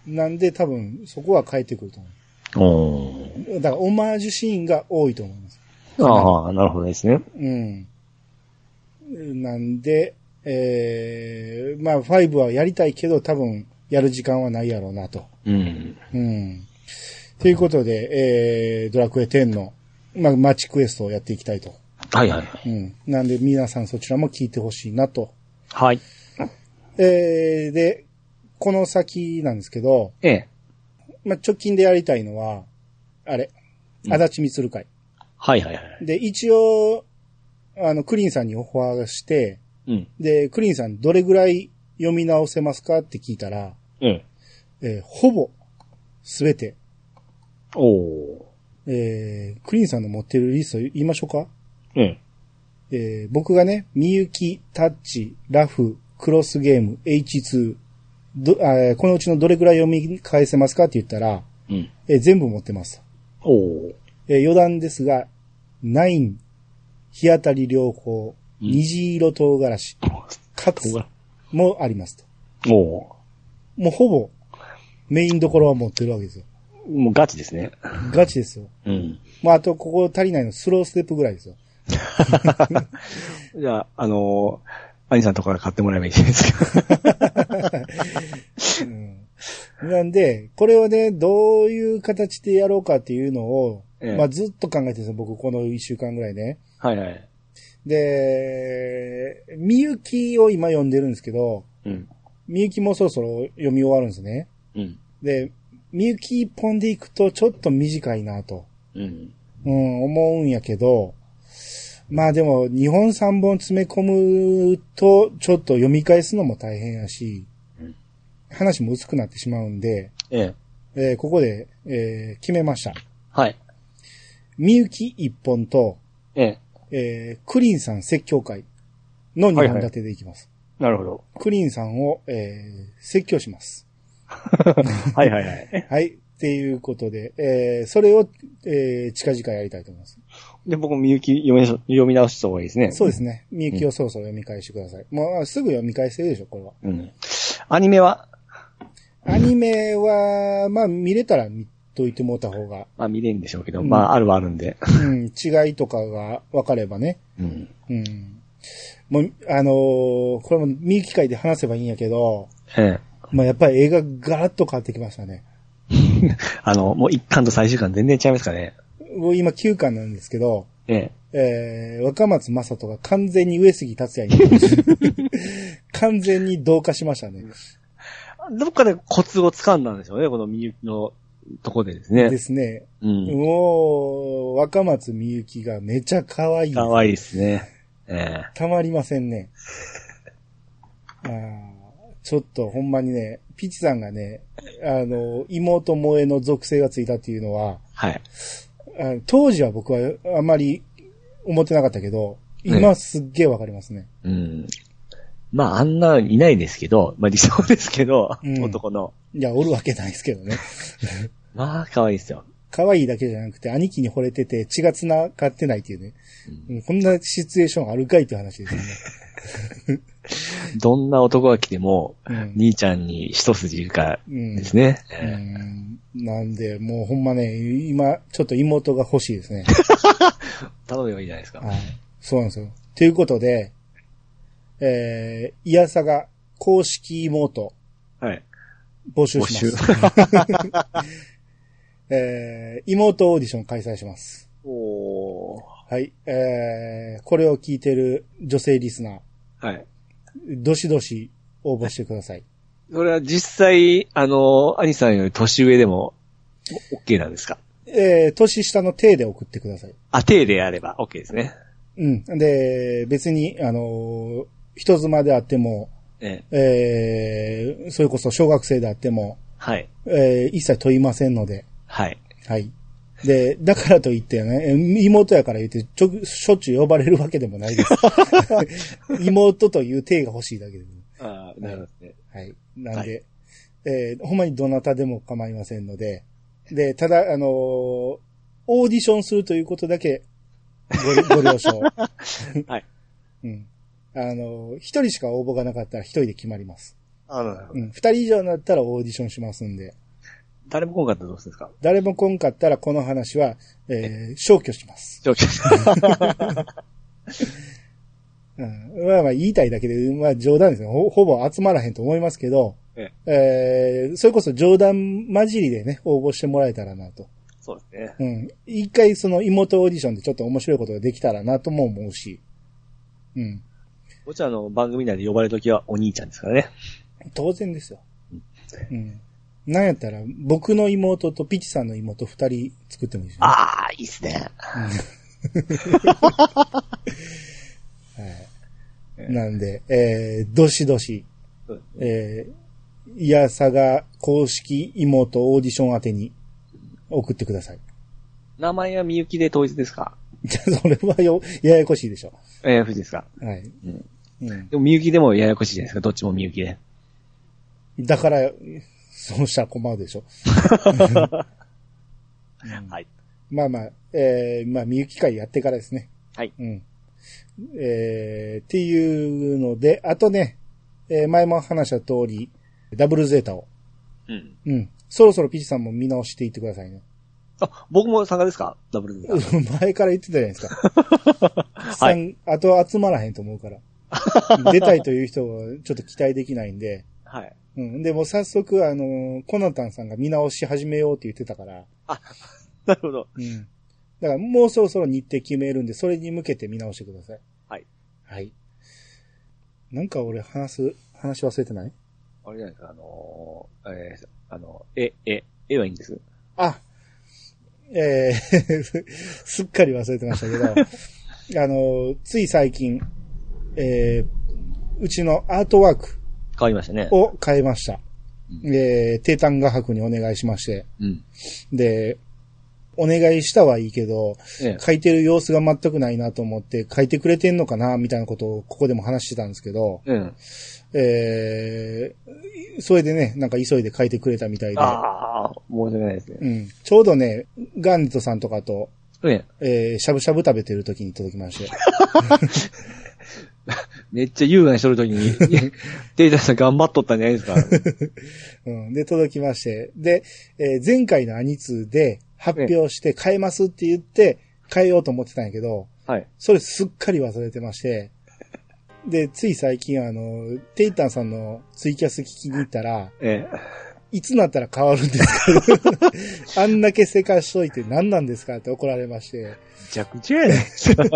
なんで多分、そこは変えてくると思お。だから、オマージュシーンが多いと思います。ああ、なるほどですね。うん。なんで、えー、まあ、5はやりたいけど、多分、やる時間はないやろうなと。うん。うん。ということで、えー、ドラクエ10の、まあ、マッチクエストをやっていきたいと。はいはいはい。うん。なんで、皆さんそちらも聞いてほしいなと。はい。えー、で、この先なんですけど、ええ。まあ、直近でやりたいのは、あれ、うん足立みつる会。はいはいはい。で、一応、あの、クリーンさんにオファーして、うん。で、クリーンさんどれぐらい読み直せますかって聞いたら、うん。えーほぼ、すべて、おー。えー、クリーンさんの持ってるリスト言いましょうか？うん。えー僕がね、みゆき、タッチ、ラフ、クロスゲーム、H2、どあーこのうちのどれぐらい読み返せますかって言ったら、うん。えー全部持ってます。おー。えー余談ですが、ナイン、日当たり良好、うん虹色唐辛子、カツもありますと。おー。もうほぼ、メインどころは持ってるわけですよ。もうガチですね。ガチですよ。うん。もうあとここ足りないのスローステップぐらいですよ。じゃあ、あのー兄さんとかから買ってもらえばいいじゃないですか？うん、なんで、これをね、どういう形でやろうかっていうのを、ええまあずっと考えてるんですよ、僕この一週間ぐらいね。はいはい。で、みゆきを今読んでるんですけど、うん。みゆきもそろそろ読み終わるんですね。うん。で、みゆき一本で行くとちょっと短いなと、うん。うん、思うんやけど、まあでも、2本3本詰め込むと、ちょっと読み返すのも大変やしうん、話も薄くなってしまうんで、ええ。えーここで、えー決めました。はい。みゆき一本と、ええ。えークリーンさん説教会の2本立てでいきます。なるほど。クリーンさんを、えー説教します。はいはいはい。はい。っていうことで、えーそれを、えー近々やりたいと思います。で、僕もみゆき読み読み直した方がいいですね。そうですね。みゆきをそろそろ読み返してください。もうすぐ読み返せるでしょ、これは。うん。アニメは、アニメは、まあ見れたら見といてもらった方が、まあ見れんでしょうけど、うんまああるはあるんで。うん、違いとかが分かればね。うん。うん。もう、あのーこれも見る機会で話せばいいんやけど、ええ。まあやっぱり映画ガラッと変わってきましたね。あの、もう一巻と最終巻全然違いますかね。もう今9巻なんですけど、ええ。えー、若松正人が完全に上杉達也に、完全に同化しましたね。どっかでコツを掴んだんでしょうね、このみゆきのとこでですね。ですね。うん。もう、若松みゆきがめちゃ可愛い。かわいいですね。えたまりませんね。あーちょっとほんまにね、ピチさんがね、あの、妹萌えの属性がついたっていうのは、え。はい。あ当時は僕はあまり思ってなかったけど、今すっげえわかりますね。うん。まあ、あんないないですけど、まあ理想ですけど、うん男の。いや、おるわけないですけどね。まあ、可愛いですよ。可愛いだけじゃなくて、兄貴に惚れてて血が繋がってないっていうね。うんこんなシチュエーションあるかいっていう話ですよね。どんな男が来ても、うん兄ちゃんに一筋いるかうんですね。うええんなんで、もうほんまね、今、ちょっと妹が欲しいですね。頼めばいいじゃないですか。はい。そうなんですよ。ということで、えー、いやさが公式妹はい。募集します。えー、妹オーディション開催します。おー。はい。えー、これを聞いてる女性リスナー、はい。どしどし応募してください。それは実際、あの、兄さんより年上でも、OK なんですか？えー、年下の体で送ってください。あ、手であれば OK ですね。うん。で、別に、あのー人妻であっても、ええ。えー、それこそ小学生であっても、はい。えー、一切問いませんので、はい。はい。で、だからといってね、え妹やから言って、ちょ、しょっちゅう呼ばれるわけでもないです。妹という体が欲しいだけです。ああ、なるほどね。はい。なんで、はいえーほんまにどなたでも構いませんので、で、ただ、あのーオーディションするということだけ、ご、ご了承。はい。うん。あのー一人しか応募がなかったら一人で決まります。あなるほど。うん。二人以上になったらオーディションしますんで、誰も来んかったらどうするんですか？誰も来んかったらこの話は、えー消去します。上級 うん。まあまあ言いたいだけで、まあ冗談ですね。ほほぼ集まらへんと思いますけど、ええーそれこそ冗談混じりでね、応募してもらえたらなと。そうですね。うん。一回その妹オーディションでちょっと面白いことができたらなとも思うし。うん。もちろんあの、番組内で呼ばれるときはお兄ちゃんですからね。当然ですよ。うん。なんやったら、僕の妹とピチさんの妹二人作ってもいいですよ、ね。ああ、いいっすね。はい。なんで、えー、どしどし、うんえー、いやさが公式妹オーディション宛てに送ってください。名前はみゆきで統一ですか？じゃあそれはよ、ややこしいでしょ。えー、藤ですか？はい。うん。うん。でもみゆきでもややこしいじゃないですか。どっちもみゆきで。だから、そうしたら困るでしょ。はい。まあまあ、えー、まあ、みゆき会やってからですね。はい。うん。えー、っていうので、あとね、えー前も話した通り、ダブルゼータを。うん。うん。そろそろピチさんも見直していってくださいね。あ、僕も参加ですか？ダブルで。前から言ってたじゃないですか。はいあと集まらへんと思うから。出たいという人はちょっと期待できないんで、はい。うん。でも早速、あの、コナタンさんが見直し始めようって言ってたから、なるほど。うん。だからもうそろそろ日程決めるんで、それに向けて見直してください。はい。はい。なんか俺話す、話忘れてない？あれじゃないですか、あのー、えー、あの、え、え、絵はいいんです？あ、えー すっかり忘れてましたけど、あの、つい最近、えー、うちのアートワーク変わりましたね。を変えました。うえー、定単画伯にお願いしまして、うん。で、お願いしたはいいけど、ええ書いてる様子が全くないなと思って、書いてくれてんのかなみたいなことをここでも話してたんですけど、うん。えー、それでね、なんか急いで書いてくれたみたいで、ああ、申し訳ないですね。うん、ちょうどね、ガンネットさんとかと、ねえー、しゃぶしゃぶ食べてる時に届きまして、めっちゃ優雅にしとるときに、データさん頑張っとったんじゃないですか。うん、で、届きまして、で、えー前回のアニツーで発表して変えますって言って、変えようと思ってたんやけど、はい。それすっかり忘れてまして、で、つい最近あの、テイタンさんのツイキャス聞きに行ったら、ええ。いつなったら変わるんですか？あんだけせかしといて何なんですかって怒られまして、めちゃくちゃやね。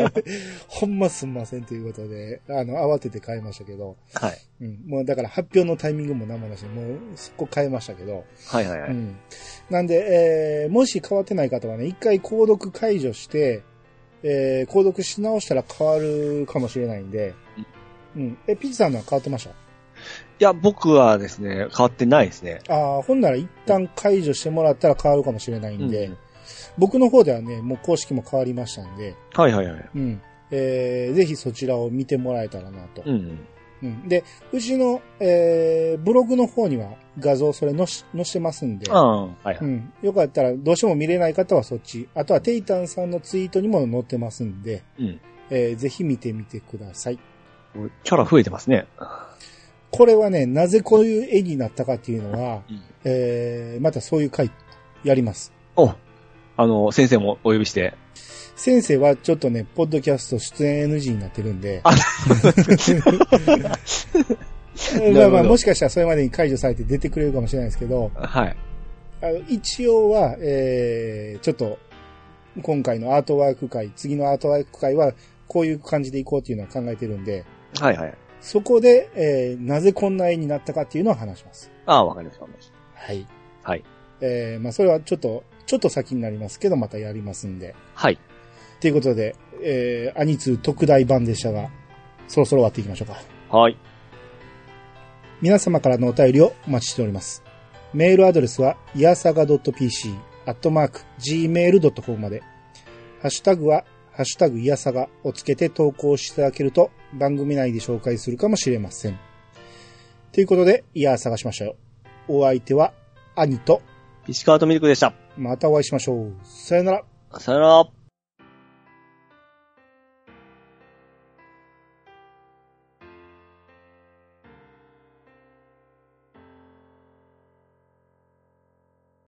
ほんますんませんということで、あの、慌てて変えましたけど、はい。うん、もうだから発表のタイミングも生だし、もうそこ変えましたけど、はいはいはい。うん。なんで、えー、もし変わってない方はね、一回購読解除して、えー、購読し直したら変わるかもしれないんで、うん。え、ピッチさんのは変わってました？いや、僕はですね、変わってないですね。ああ、ほんなら一旦解除してもらったら変わるかもしれないんで、うん僕の方ではね、もう公式も変わりましたんで、はいはいはい。うん。えー、ぜひそちらを見てもらえたらなと。うん。うん。で、うちの、えー、ブログの方には画像それ載し載してますんで、ああ、はいはい。うん。よかったら、どうしても見れない方はそっち。あとは、テイタンさんのツイートにも載ってますんで、うん。えーぜひ見てみてください。キャラ増えてますね。これはね、なぜこういう絵になったかっていうのは、うんえーまたそういう回、やります。お、あの、先生もお呼びして。先生はちょっとね、ポッドキャスト出演 NG になってるんで、あまあまあ、もしかしたらそれまでに解除されて出てくれるかもしれないですけど、はい。あの一応は、えー、ちょっと、今回のアートワーク会、次のアートワーク会は、こういう感じでいこうっていうのは考えてるんで、はいはい。そこで、えー、なぜこんな絵になったかっていうのを話します。ああ、わかりました。わかりましはい。たはい。えー、まあ、それはちょっと、ちょっと先になりますけど、またやりますんで。はい。ということで、えー、アニツー特大版でしたが、そろそろ終わっていきましょうか。はい。皆様からのお便りをお待ちしております。メールアドレスは、いやさが .pc、アットマーク、gmail.com まで。ハッシュタグは、ハッシュタグいやさがをつけて投稿していただけると、番組内で紹介するかもしれません。ということで、いや探しましたよ。お相手は、兄と、石川とミルクでした。またお会いしましょう。さよなら。さよなら。